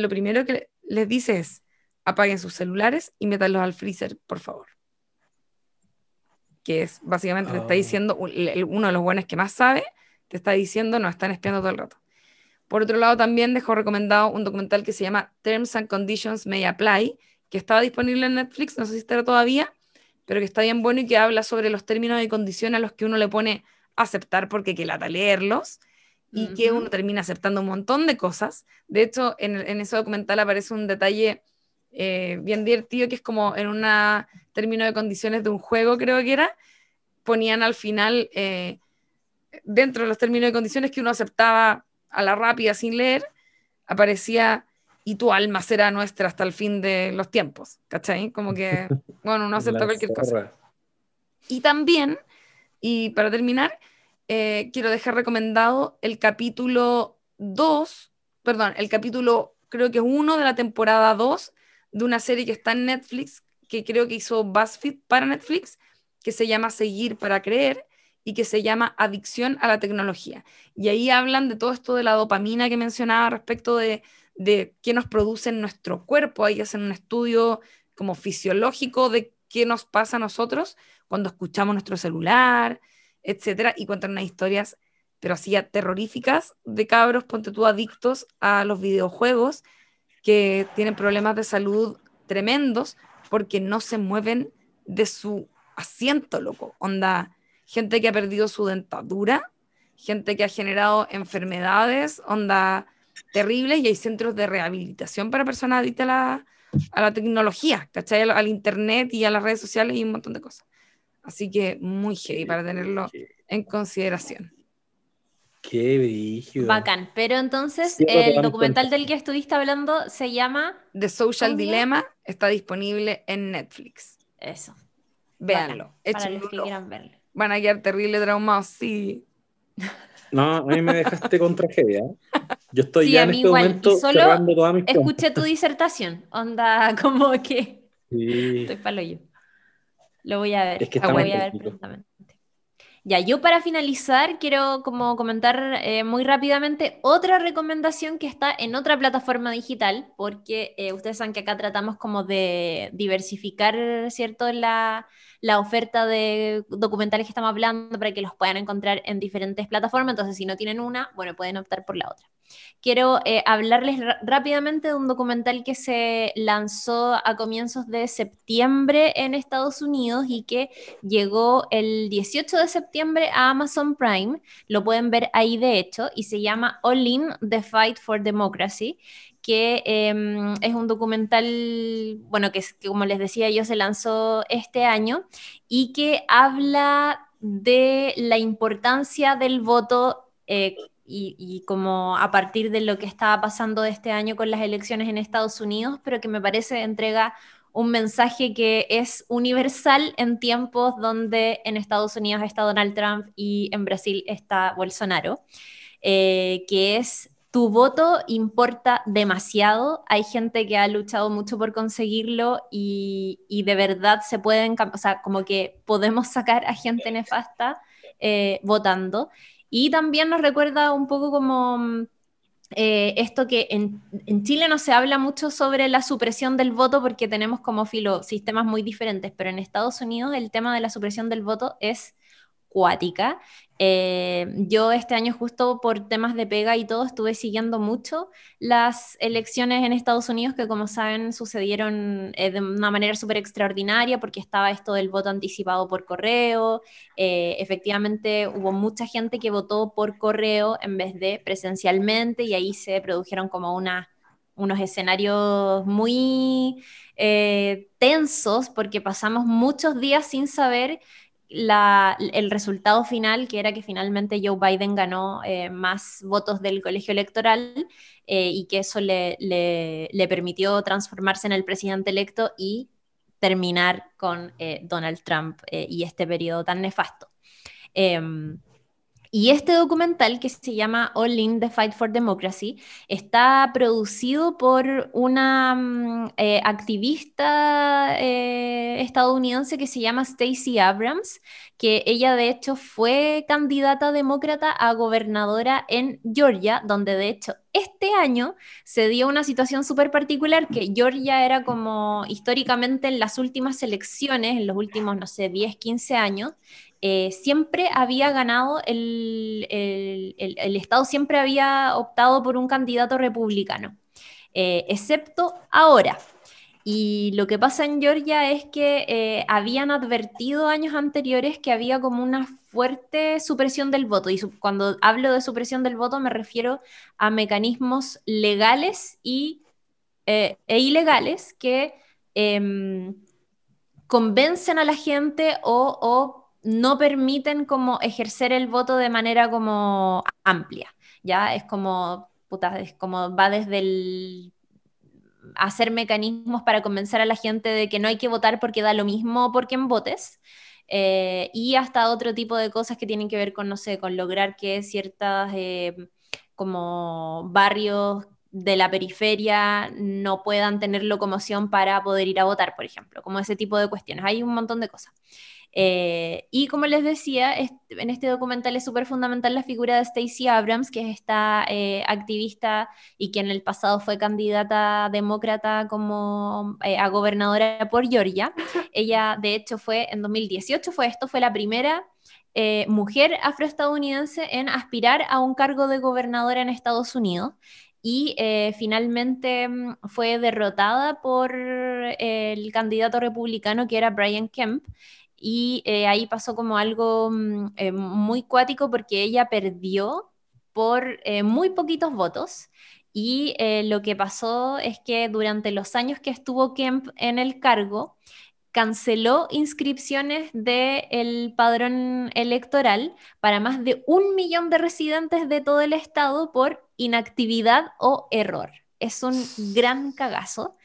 C: lo primero que les dice es, apaguen sus celulares y métanlos al freezer, por favor. Que es, básicamente, te está ah. diciendo, uno de los buenos que más sabe, te está diciendo, nos están espiando todo el rato. Por otro lado, también dejó recomendado un documental que se llama Terms and Conditions May Apply, que estaba disponible en Netflix, no sé si estará todavía, pero que está bien bueno y que habla sobre los términos y condiciones a los que uno le pone aceptar porque que lata leerlos y que uno termina aceptando un montón de cosas. De hecho, en, ese documental aparece un detalle eh, bien divertido que es como en un término de condiciones de un juego, creo que era, ponían al final, eh, dentro de los términos de condiciones que uno aceptaba a la rápida sin leer, aparecía y tu alma será nuestra hasta el fin de los tiempos, ¿cachai? Como que, [LAUGHS] bueno, uno acepta cualquier cosa. Y también, y para terminar, eh, quiero dejar recomendado el capítulo 2, perdón, el capítulo creo que es uno de la temporada 2 de una serie que está en Netflix, que creo que hizo BuzzFeed para Netflix, que se llama Seguir para Creer y que se llama Adicción a la Tecnología. Y ahí hablan de todo esto de la dopamina que mencionaba respecto de, de qué nos produce en nuestro cuerpo. Ahí hacen un estudio como fisiológico de qué nos pasa a nosotros cuando escuchamos nuestro celular, etcétera, y cuentan unas historias, pero así terroríficas, de cabros, ponte tú, adictos a los videojuegos, que tienen problemas de salud tremendos porque no se mueven de su asiento, loco. Onda, gente que ha perdido su dentadura, gente que ha generado enfermedades, onda terribles, y hay centros de rehabilitación para personas adictas a la, a la tecnología, ¿cachai? Al, al, internet y a las redes sociales y un montón de cosas. Así que muy heavy para tenerlo en consideración.
A: Qué brillo.
B: Bacán. Pero entonces, el documental del que estuviste hablando se llama
C: The Social Dilemma. Está disponible en Netflix.
B: Eso.
C: Véanlo.
B: para los que quieran verlo.
C: Van a quedar terrible traumados, sí.
A: No, a mí me dejaste con tragedia. Yo estoy ya en este momento cerrando toda mis
B: Escuché tu disertación. Onda, [LAUGHS] como que. Sí. Estoy palo yo. Lo voy a ver.
A: Es que
B: Lo voy a ver precisamente. Ya, yo para finalizar quiero como comentar eh, muy rápidamente otra recomendación que está en otra plataforma digital, porque eh, ustedes saben que acá tratamos como de diversificar, ¿cierto?, la, la oferta de documentales que estamos hablando para que los puedan encontrar en diferentes plataformas. Entonces, si no tienen una, bueno, pueden optar por la otra. Quiero eh, hablarles rápidamente de un documental que se lanzó a comienzos de septiembre en Estados Unidos y que llegó el 18 de septiembre a Amazon Prime. Lo pueden ver ahí de hecho y se llama All In, The Fight for Democracy que em, es un documental, bueno, que, como les decía yo se lanzó este año y que habla de la importancia del voto eh, y, y, como a partir de lo que estaba pasando este año con las elecciones en Estados Unidos, pero que me parece entrega un mensaje que es universal en tiempos donde en Estados Unidos está Donald Trump y en Brasil está Bolsonaro, eh, que es tu voto importa demasiado. Hay gente que ha luchado mucho por conseguirlo y, de verdad se pueden, o sea, como que podemos sacar a gente nefasta eh, votando. Y también nos recuerda un poco como mm, eh, esto que en, en, Chile no se habla mucho sobre la supresión del voto porque tenemos como filo sistemas muy diferentes, pero en Estados Unidos el tema de la supresión del voto es cuática eh, yo este año justo por temas de pega y todo estuve siguiendo mucho las elecciones en Estados Unidos que como saben sucedieron eh, de una manera súper extraordinaria porque estaba esto del voto anticipado por correo, eh, efectivamente hubo mucha gente que votó por correo en vez de presencialmente y ahí se produjeron como unos escenarios muy tensos porque pasamos muchos días sin saber el resultado final, que era que finalmente Joe Biden ganó eh, más votos del colegio electoral eh, y que eso le, permitió transformarse en el presidente electo y terminar con eh, Donald Trump y este periodo tan nefasto. Y este documental, que se llama All In the Fight for Democracy, está producido por una mm, eh, activista eh, estadounidense que se llama Stacey Abrams, que ella de hecho fue candidata demócrata a gobernadora en Georgia, donde de hecho este año se dio una situación súper particular que Georgia era como históricamente en las últimas elecciones, en los últimos, no sé, 10, 15 años, eh, siempre había ganado, el, Estado siempre había optado por un candidato republicano, eh, excepto ahora. Y lo que pasa en Georgia es que eh, habían advertido años anteriores que había como una fuerte supresión del voto. Y cuando hablo de supresión del voto me refiero a mecanismos legales y, e ilegales que em, convencen a la gente o no permiten como ejercer el voto de manera como amplia, ¿ya? Es como, va desde el hacer mecanismos para convencer a la gente de que no hay que votar porque da lo mismo porque en votes, eh, y hasta otro tipo de cosas que tienen que ver con, no sé, con lograr que ciertas eh, como barrios de la periferia no puedan tener locomoción para poder ir a votar, por ejemplo, como ese tipo de cuestiones. Hay un montón de cosas. Eh, y como les decía, en este documental es súper fundamental la figura de Stacey Abrams, que es esta eh, activista y que en el pasado fue candidata demócrata como eh, a gobernadora por Georgia. [LAUGHS] Ella, de hecho, fue en 2018, fue esto, fue la primera mujer afroestadounidense en aspirar a un cargo de gobernadora en Estados Unidos. y eh, finalmente mm, fue derrotada por el candidato republicano que era Brian Kemp. Y eh, ahí pasó como algo mm, eh, muy cuático porque ella perdió por muy poquitos votos. Y lo que pasó es que durante los años que estuvo Kemp en el cargo, canceló inscripciones del padrón electoral para más de un millón de residentes de todo el estado por inactividad o error. Es un gran cagazo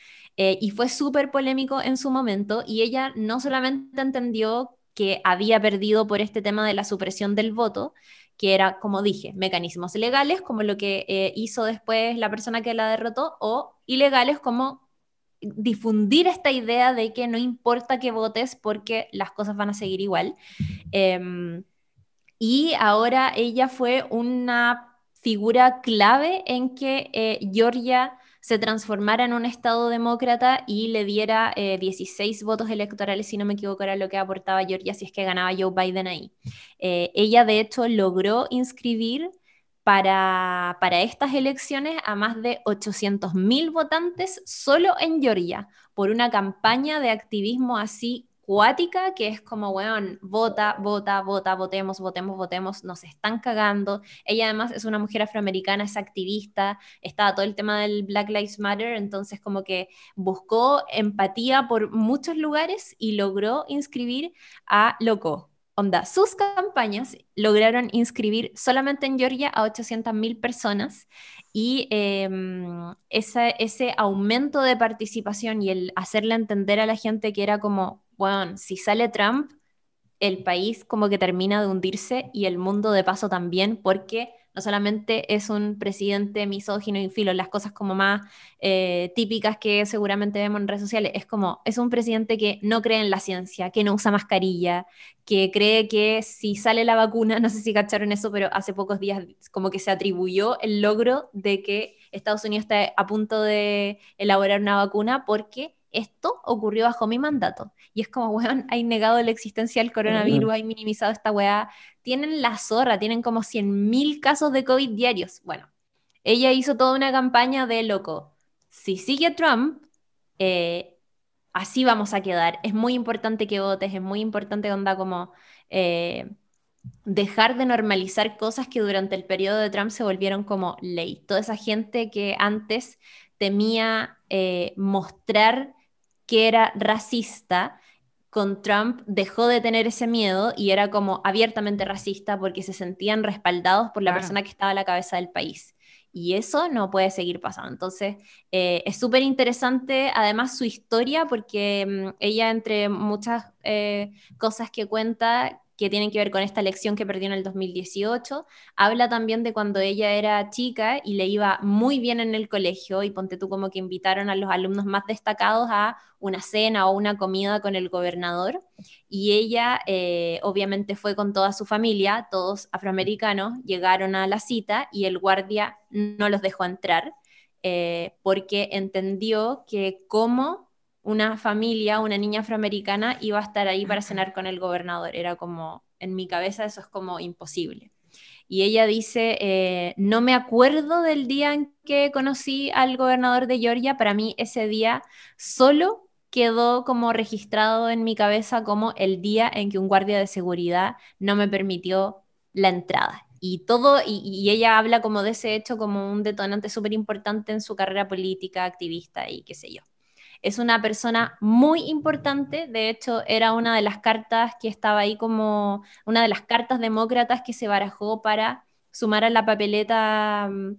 B: eh, y fue súper polémico en su momento y ella no solamente entendió que había perdido por este tema de la supresión del voto, que era, como dije, mecanismos legales, como lo que eh, hizo después la persona que la derrotó, o ilegales, como difundir esta idea de que no importa que votes porque las cosas van a seguir igual. Em, y ahora ella fue una figura clave en que eh, Georgia se transformara en un Estado demócrata y le diera 16 eh, votos electorales, si no me equivoco, era lo que aportaba Georgia si es que ganaba Joe Biden ahí. Eh, ella, de hecho, logró inscribir para, para estas elecciones a más de 800.000 votantes solo en Georgia por una campaña de activismo así cuática que es como, weón, vota, vota, vota, votemos, votemos, votemos, nos están cagando. Ella además es una mujer afroamericana, es activista, está todo el tema del Black Lives Matter, entonces como que buscó empatía por muchos lugares y logró inscribir a Loco, Onda, sus campañas lograron inscribir solamente en Georgia a 800.000 personas y em, ese aumento de participación y el hacerle entender a la gente que era como, bueno, si sale Trump, el país como que termina de hundirse y el mundo de paso también, porque no solamente es un presidente misógino y filo, las cosas como más eh, típicas que seguramente vemos en redes sociales, es como, es un presidente que no cree en la ciencia, que no usa mascarilla, que cree que si sale la vacuna, [LAUGHS] no sé si cacharon eso, pero hace pocos días como que se atribuyó el logro de que Estados Unidos está a punto de elaborar una vacuna porque esto ocurrió bajo mi mandato. Y es como, weón, hay negado la existencia del coronavirus, hay minimizado esta weá. Tienen la zorra, tienen como 100.000 casos de COVID diarios. Bueno, ella hizo toda una campaña de loco. Si sigue Trump, eh, así vamos a quedar. Es muy importante que votes, es muy importante onda como eh, dejar de normalizar cosas que durante el periodo de Trump se volvieron como ley. Toda esa gente que antes temía eh, mostrar que era racista, con Trump dejó de tener ese miedo y era como abiertamente racista porque se sentían respaldados por la persona que estaba a la cabeza del país. Y eso no puede seguir pasando. Entonces, eh, es súper interesante además su historia porque mm, ella, entre muchas eh, cosas que cuenta, que tienen que ver con esta elección que perdió en el 2018. Habla también de cuando ella era chica y le iba muy bien en el colegio y ponte tú como que invitaron a los alumnos más destacados a una cena o una comida con el gobernador y ella eh, obviamente fue con toda su familia, todos afroamericanos, llegaron a la cita y el guardia no los dejó entrar eh, porque entendió que como una familia, una niña afroamericana iba a estar ahí para cenar con el gobernador. Era como, en mi cabeza eso es como imposible. Y ella dice, eh, no me acuerdo del día en que conocí al gobernador de Georgia, para mí ese día solo quedó como registrado en mi cabeza como el día en que un guardia de seguridad no me permitió la entrada. Y todo, y, y ella habla como de ese hecho como un detonante súper importante en su carrera política, activista y qué sé yo. Es una persona muy importante, de hecho era una de las cartas que estaba ahí como una de las cartas demócratas que se barajó para sumar a la papeleta mm,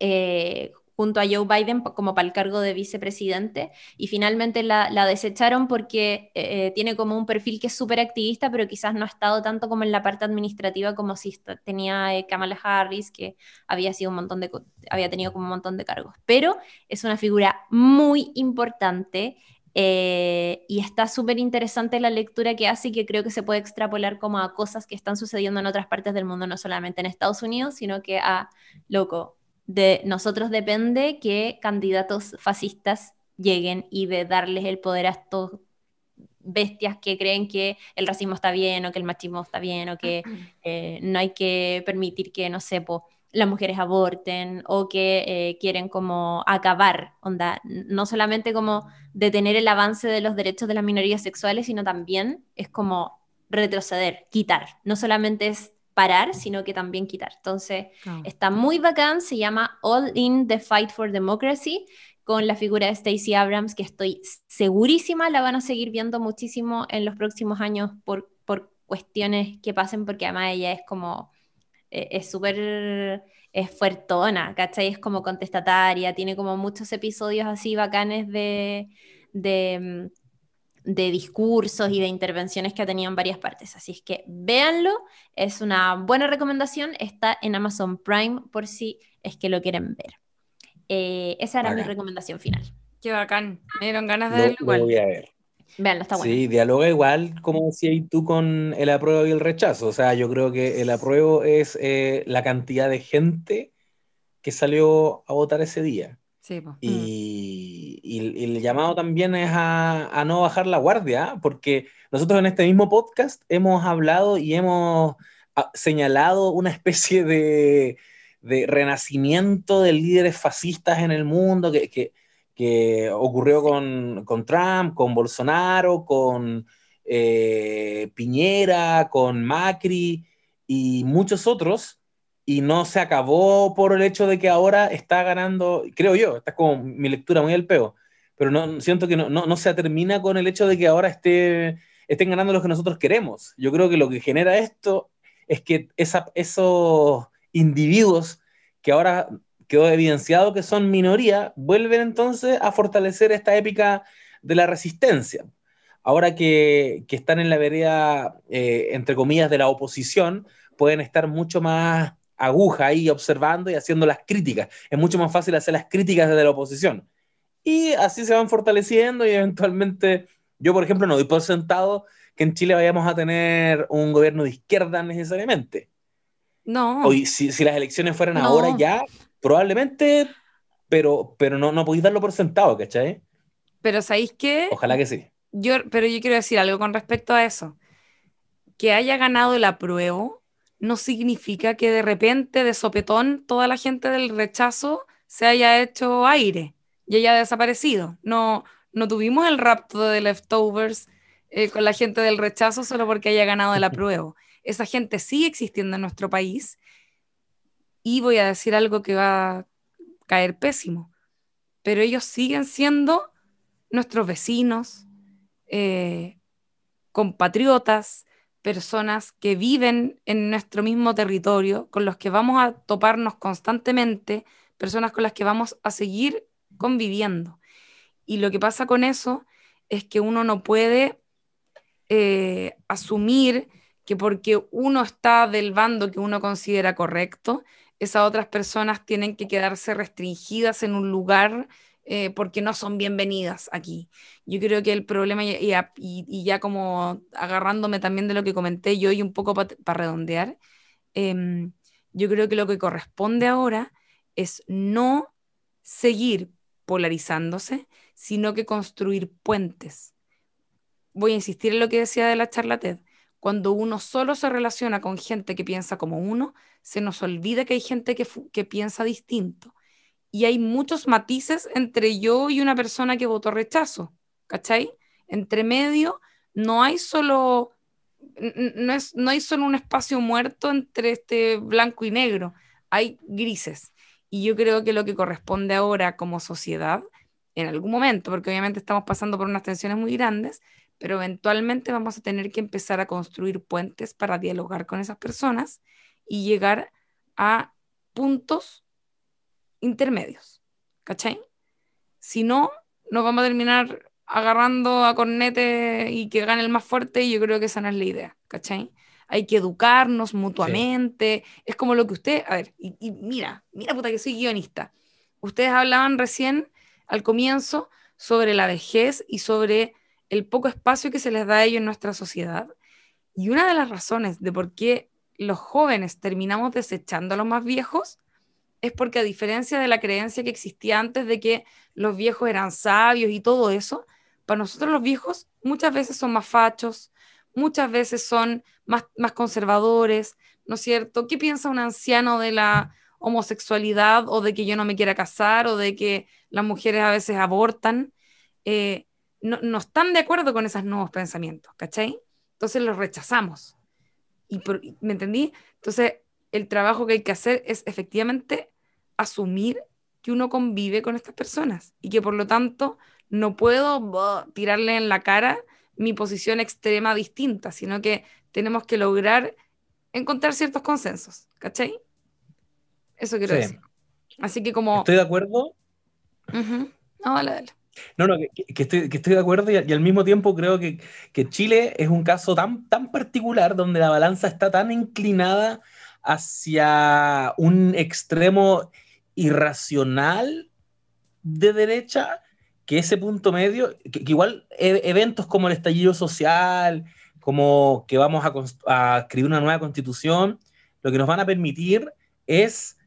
B: eh, junto a Joe Biden como para el cargo de vicepresidente y finalmente la, desecharon porque eh, tiene como un perfil que es súper activista, pero quizás no ha estado tanto como en la parte administrativa como si tenía eh, Kamala Harris, que había, sido un montón de, había tenido como un montón de cargos. Pero es una figura muy importante eh, y está súper interesante la lectura que hace y que creo que se puede extrapolar como a cosas que están sucediendo en otras partes del mundo, no solamente en Estados Unidos, sino que a, loco, de nosotros depende que candidatos fascistas lleguen y de darles el poder a estos bestias que creen que el racismo está bien o que el machismo está bien o que [CLEARS THROAT] eh, no hay que permitir que, no sé, las mujeres aborten o que eh, quieren como acabar, onda, no solamente como detener el avance de los derechos de las minorías sexuales, sino también es como retroceder, quitar. No solamente es parar, sino que también quitar. Entonces, está muy bacán, se llama All in the Fight for Democracy, con la figura de Stacey Abrams, que estoy segurísima la van a seguir viendo muchísimo en los próximos años por, por cuestiones que pasen, porque además ella es como, eh, es súper, es fuertona, ¿cachai? Es como contestataria, tiene como muchos episodios así bacanes de, de mm, de discursos y de intervenciones que ha tenido en varias partes. Así es que véanlo, es una buena recomendación, está en Amazon Prime por si es que lo quieren ver. Eh, esa era mi recomendación final.
C: Qué bacán, me dieron ganas de verlo igual.
A: voy a ver.
B: Veanlo, está bueno.
A: Sí, dialoga igual, como decías tú, con el apruebo y el rechazo. O sea, yo creo que el apruebo es eh, la cantidad de gente que salió a votar ese día. y, el llamado también es a, no bajar la guardia, porque nosotros en este mismo podcast hemos hablado y hemos ah, señalado una especie de, renacimiento de líderes fascistas en el mundo que, ocurrió con, Trump, con Bolsonaro, con eh, Piñera, con Macri y muchos otros y no se acabó por el hecho de que ahora está ganando, creo yo, esta es como mi lectura muy al peo, pero no, siento que no, no, se termina con el hecho de que ahora esté, estén ganando los que nosotros queremos. Yo creo que lo que genera esto es que esa, esos individuos que ahora quedó evidenciado que son minoría, vuelven entonces a fortalecer esta épica de la resistencia. Ahora que, que están en la vereda, eh, entre comillas, de la oposición, pueden estar mucho más aguja ahí observando y haciendo las críticas. Es mucho más fácil hacer las críticas desde la oposición. Y así se van fortaleciendo y eventualmente, yo por ejemplo no doy por sentado que en Chile vayamos a tener un gobierno de izquierda necesariamente.
C: No.
A: Hoy, si, si las elecciones fueran ahora ya, probablemente, pero, pero no, no podéis darlo por sentado, ¿cachai?
C: Pero ¿sabéis qué?
A: Ojalá que sí.
C: Yo, pero yo quiero decir algo con respecto a eso. Que haya ganado el apruebo no significa que de repente, de sopetón, toda la gente del rechazo se haya hecho aire y haya desaparecido. No, no tuvimos el rapto de leftovers eh, con la gente del rechazo solo porque haya ganado el [LAUGHS] apruebo. Esa gente sigue existiendo en nuestro país y voy a decir algo que va a caer pésimo, pero ellos siguen siendo nuestros vecinos, eh, compatriotas, personas que viven en nuestro mismo territorio, con los que vamos a toparnos constantemente, personas con las que vamos a seguir conviviendo. Y lo que pasa con eso es que uno no puede eh, asumir que porque uno está del bando que uno considera correcto, esas otras personas tienen que quedarse restringidas en un lugar eh, porque no son bienvenidas aquí. Yo creo que el problema, y, ya como agarrándome también de lo que comenté yo y un poco para redondear, em, yo creo que lo que corresponde ahora es no seguir polarizándose, sino que construir puentes. Voy a insistir en lo que decía de la charla TED. Cuando uno solo se relaciona con gente que piensa como uno, se nos olvida que hay gente que piensa distinto y hay muchos matices entre yo y una persona que votó rechazo, ¿cachai? Entre medio no hay solo, no, es, no hay solo un espacio muerto entre este blanco y negro, hay grises. Y yo creo que lo que corresponde ahora como sociedad, en algún momento, porque obviamente estamos pasando por unas tensiones muy grandes, pero eventualmente vamos a tener que empezar a construir puentes para dialogar con esas personas y llegar a puntos intermedios, ¿cachai? Si no, nos vamos a terminar agarrando a cornete y que gane el más fuerte y yo creo que esa no es la idea, ¿cachai? Hay que educarnos mutuamente, es como lo que usted, a ver, y, mira, mira puta que soy guionista. Ustedes hablaban recién al comienzo sobre la vejez y sobre el poco espacio que se les da a ellos en nuestra sociedad. Y una de las razones de por qué los jóvenes terminamos desechando a los más viejos es porque a diferencia de la creencia que existía antes de que los viejos eran sabios y todo eso, para nosotros los viejos muchas veces son más fachos, muchas veces son más, más conservadores, ¿no es cierto? ¿Qué piensa un anciano de la homosexualidad o de que yo no me quiera casar o de que las mujeres a veces abortan, eh, no, están de acuerdo con esos nuevos pensamientos, ¿cachai? Entonces los rechazamos. Y ¿Me entendí? Entonces el trabajo que hay que hacer es efectivamente asumir que uno convive con estas personas y que por lo tanto no puedo tirarle en la cara mi posición extrema distinta, sino que tenemos que lograr encontrar ciertos consensos, ¿cachai? Eso quiero decir. Así que como...
A: Estoy de acuerdo.
C: No, dale, dale.
A: No, no, que, estoy, de acuerdo y, al mismo tiempo creo que, Chile es un caso tan, tan particular donde la balanza está tan inclinada hacia un extremo irracional de derecha que ese punto medio, que, igual e, eventos como el estallido social, como que vamos a, escribir una nueva constitución, lo que nos van a permitir es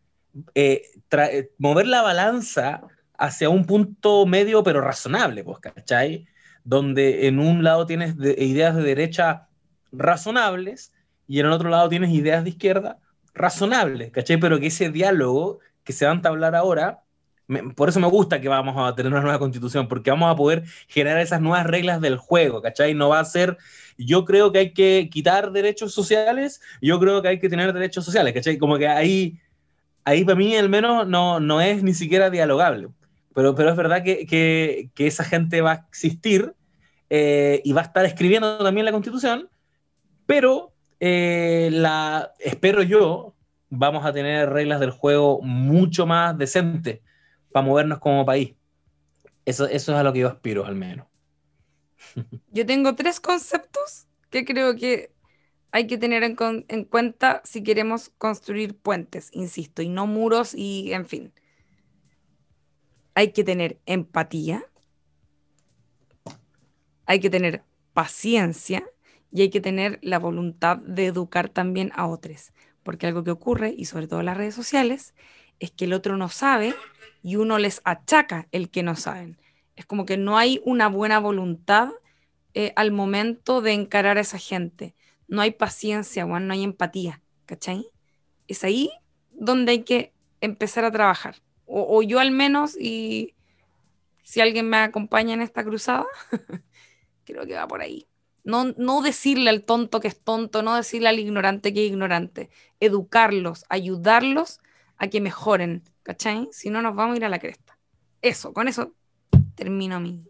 A: eh, eh, mover la balanza hacia un punto medio pero razonable, pues, ¿cachai? Donde en un lado tienes ideas de derecha razonables y en el otro lado tienes ideas de izquierda razonables, ¿cachai? Pero que ese diálogo que se va a entablar ahora, por eso me gusta que vamos a tener una nueva constitución, porque vamos a poder generar esas nuevas reglas del juego, ¿cachai? No va a ser, yo creo que hay que quitar derechos sociales, yo creo que hay que tener derechos sociales, ¿cachai? Como que ahí, ahí para mí al menos no, no es ni siquiera dialogable. Pero, pero es verdad que, que, que esa gente va a existir eh, y va a estar escribiendo también la constitución, pero eh, la, espero yo, vamos a tener reglas del juego mucho más decentes para movernos como país. Eso, eso es a lo que yo aspiro, al menos. [LAUGHS]
C: Yo tengo tres conceptos que creo que hay que tener en, en, cuenta si queremos construir puentes, insisto, y no muros y, en fin. Hay que tener empatía, hay que tener paciencia y hay que tener la voluntad de educar también a otros. Porque algo que ocurre, y sobre todo en las redes sociales, es que el otro no sabe y uno les achaca el que no saben. Es como que no hay una buena voluntad eh, al momento de encarar a esa gente. No hay paciencia, no hay empatía, ¿cachai? Es ahí donde hay que empezar a trabajar. O, yo al menos, y si alguien me acompaña en esta cruzada, [LAUGHS] creo que va por ahí. No, no decirle al tonto que es tonto, no decirle al ignorante que es ignorante. Educarlos, ayudarlos a que mejoren, ¿cachai? Si no, nos vamos a ir a la cresta. Eso, con eso termino mi...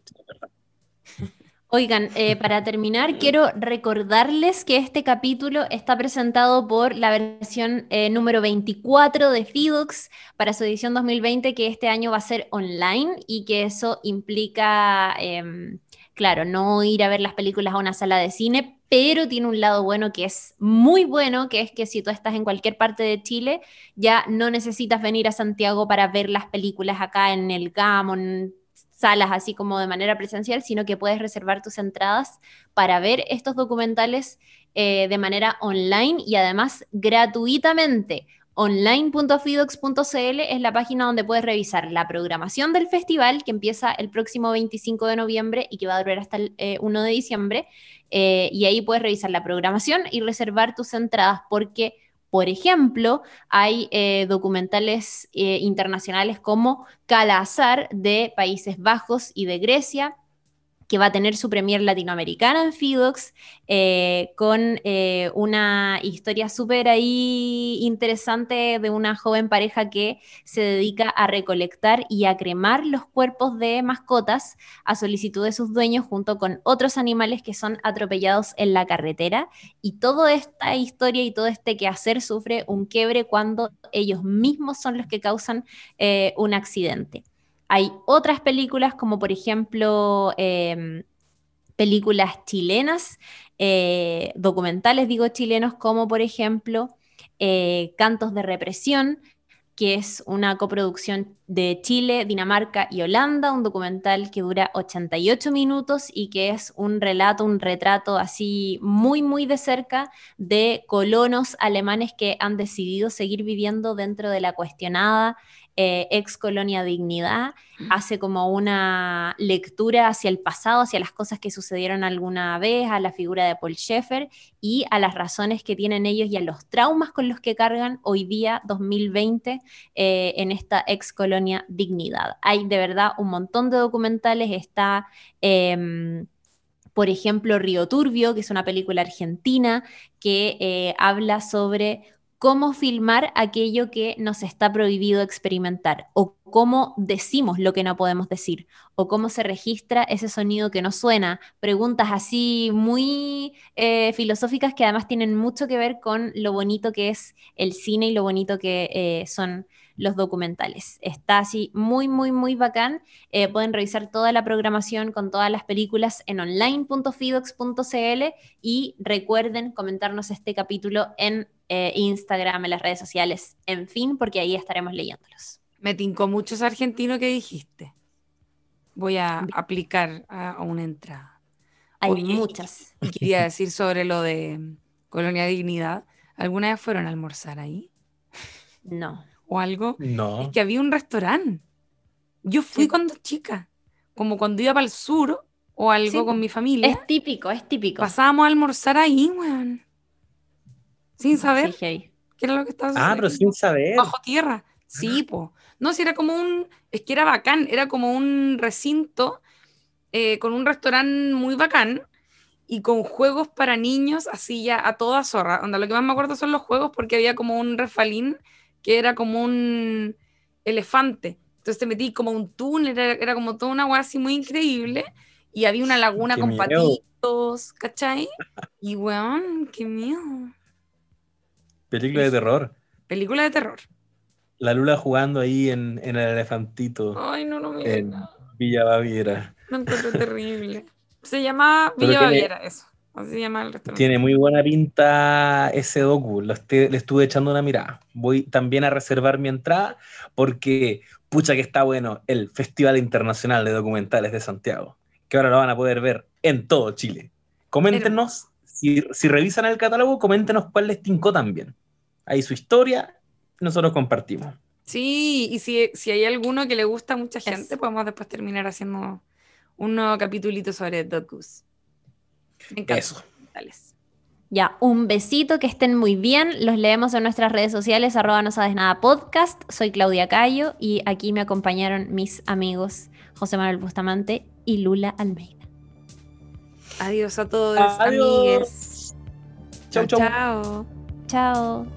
C: [LAUGHS]
B: Oigan, eh, para terminar, quiero recordarles que este capítulo está presentado por la versión eh, número 24 de Fidux para su edición 2020, que este año va a ser online y que eso implica, em, claro, no ir a ver las películas a una sala de cine, pero tiene un lado bueno que es muy bueno, que es que si tú estás en cualquier parte de Chile, ya no necesitas venir a Santiago para ver las películas acá en el GAM, en salas así como de manera presencial, sino que puedes reservar tus entradas para ver estos documentales eh, de manera online y además gratuitamente. Online.fidox.cl es la página donde puedes revisar la programación del festival que empieza el próximo 25 de noviembre y que va a durar hasta el 1 eh, de diciembre. Eh, y ahí puedes revisar la programación y reservar tus entradas porque, por ejemplo, hay eh, documentales internacionales como Calazar de Países Bajos y de Grecia, que va a tener su premier latinoamericana en Fidox, eh, con eh, una historia súper ahí interesante de una joven pareja que se dedica a recolectar y a cremar los cuerpos de mascotas a solicitud de sus dueños junto con otros animales que son atropellados en la carretera. Y toda esta historia y todo este quehacer sufre un quiebre cuando ellos mismos son los que causan eh, un accidente. Hay otras películas, como por ejemplo em, películas chilenas, eh, documentales, digo chilenos, como por ejemplo eh, Cantos de Represión, que es una coproducción de Chile, Dinamarca y Holanda, un documental que dura 88 minutos y que es un relato, un retrato así muy, muy de cerca de colonos alemanes que han decidido seguir viviendo dentro de la cuestionada eh, Ex Colonia Dignidad, hace como una lectura hacia el pasado, hacia las cosas que sucedieron alguna vez, a la figura de Paul Schaeffer y a las razones que tienen ellos y a los traumas con los que cargan hoy día, 2020, eh, en esta Ex Colonia Dignidad. Hay de verdad un montón de documentales, está... Em, por ejemplo, Río Turbio, que es una película argentina que eh, habla sobre cómo filmar aquello que nos está prohibido experimentar, o cómo decimos lo que no podemos decir, o cómo se registra ese sonido que no suena. Preguntas así muy eh, filosóficas que además tienen mucho que ver con lo bonito que es el cine y lo bonito que eh, son los documentales. Está así muy, muy, muy bacán. Eh, pueden revisar toda la programación con todas las películas en online.fidox.cl y recuerden comentarnos este capítulo en eh, Instagram, en las redes sociales, en fin, porque ahí estaremos leyéndolos.
C: Me tincó muchos argentinos que dijiste. Voy a aplicar a, una entrada.
B: Hay muchas.
C: Y quería decir sobre lo de Colonia Dignidad. ¿Alguna vez fueron a almorzar ahí? [LAUGHS]
B: No
C: o algo.
A: No.
C: Es que había un restaurante. Yo fui cuando chica, como cuando iba para el sur o algo con mi familia.
B: Es típico, es típico.
C: Pasábamos a almorzar ahí, weón. Sin saber. ¿Qué era lo que estaba
A: Ah, pero sin saber.
C: Bajo tierra. Sí, po. No, si era como un. Es que era bacán. Era como un recinto eh, con un restaurante muy bacán y con juegos para niños, así ya a toda zorra. Onda, lo que más me acuerdo son los juegos porque había como un refalín que era como un elefante. Entonces te metí como un túnel, era, como toda una agua así muy increíble. Y había una laguna con patitos, ¿cachai? Y weón, qué miedo.
A: Película de terror.
C: Película de terror.
A: La Lula jugando ahí en, el elefantito.
C: Ay, no, no,
A: En Villa Baviera.
C: Me encuentro terrible. Se llama Villa Baviera, eso. Así se llama el restaurante.
A: Tiene muy buena pinta ese docu. le estuve echando una mirada. Voy también a reservar mi entrada porque, pucha, que está bueno el Festival Internacional de Documentales de Santiago, que ahora lo van a poder ver en todo Chile. Coméntenos, si, revisan el catálogo, coméntenos cuál les tincó también. Ahí su historia, nosotros compartimos.
C: Sí, y si, si hay alguno que le gusta a mucha gente, podemos después terminar haciendo un nuevo capitulito sobre docus.
A: Eso.
B: Ya, un besito, que estén muy bien. Los leemos en nuestras redes sociales, arroba no sabes nada podcast. Soy Claudia Cayo y aquí me acompañaron mis amigos José Manuel Bustamante y Lula Almeida.
C: Adiós a todos, amigos.
A: Chao, chao.
B: Chao.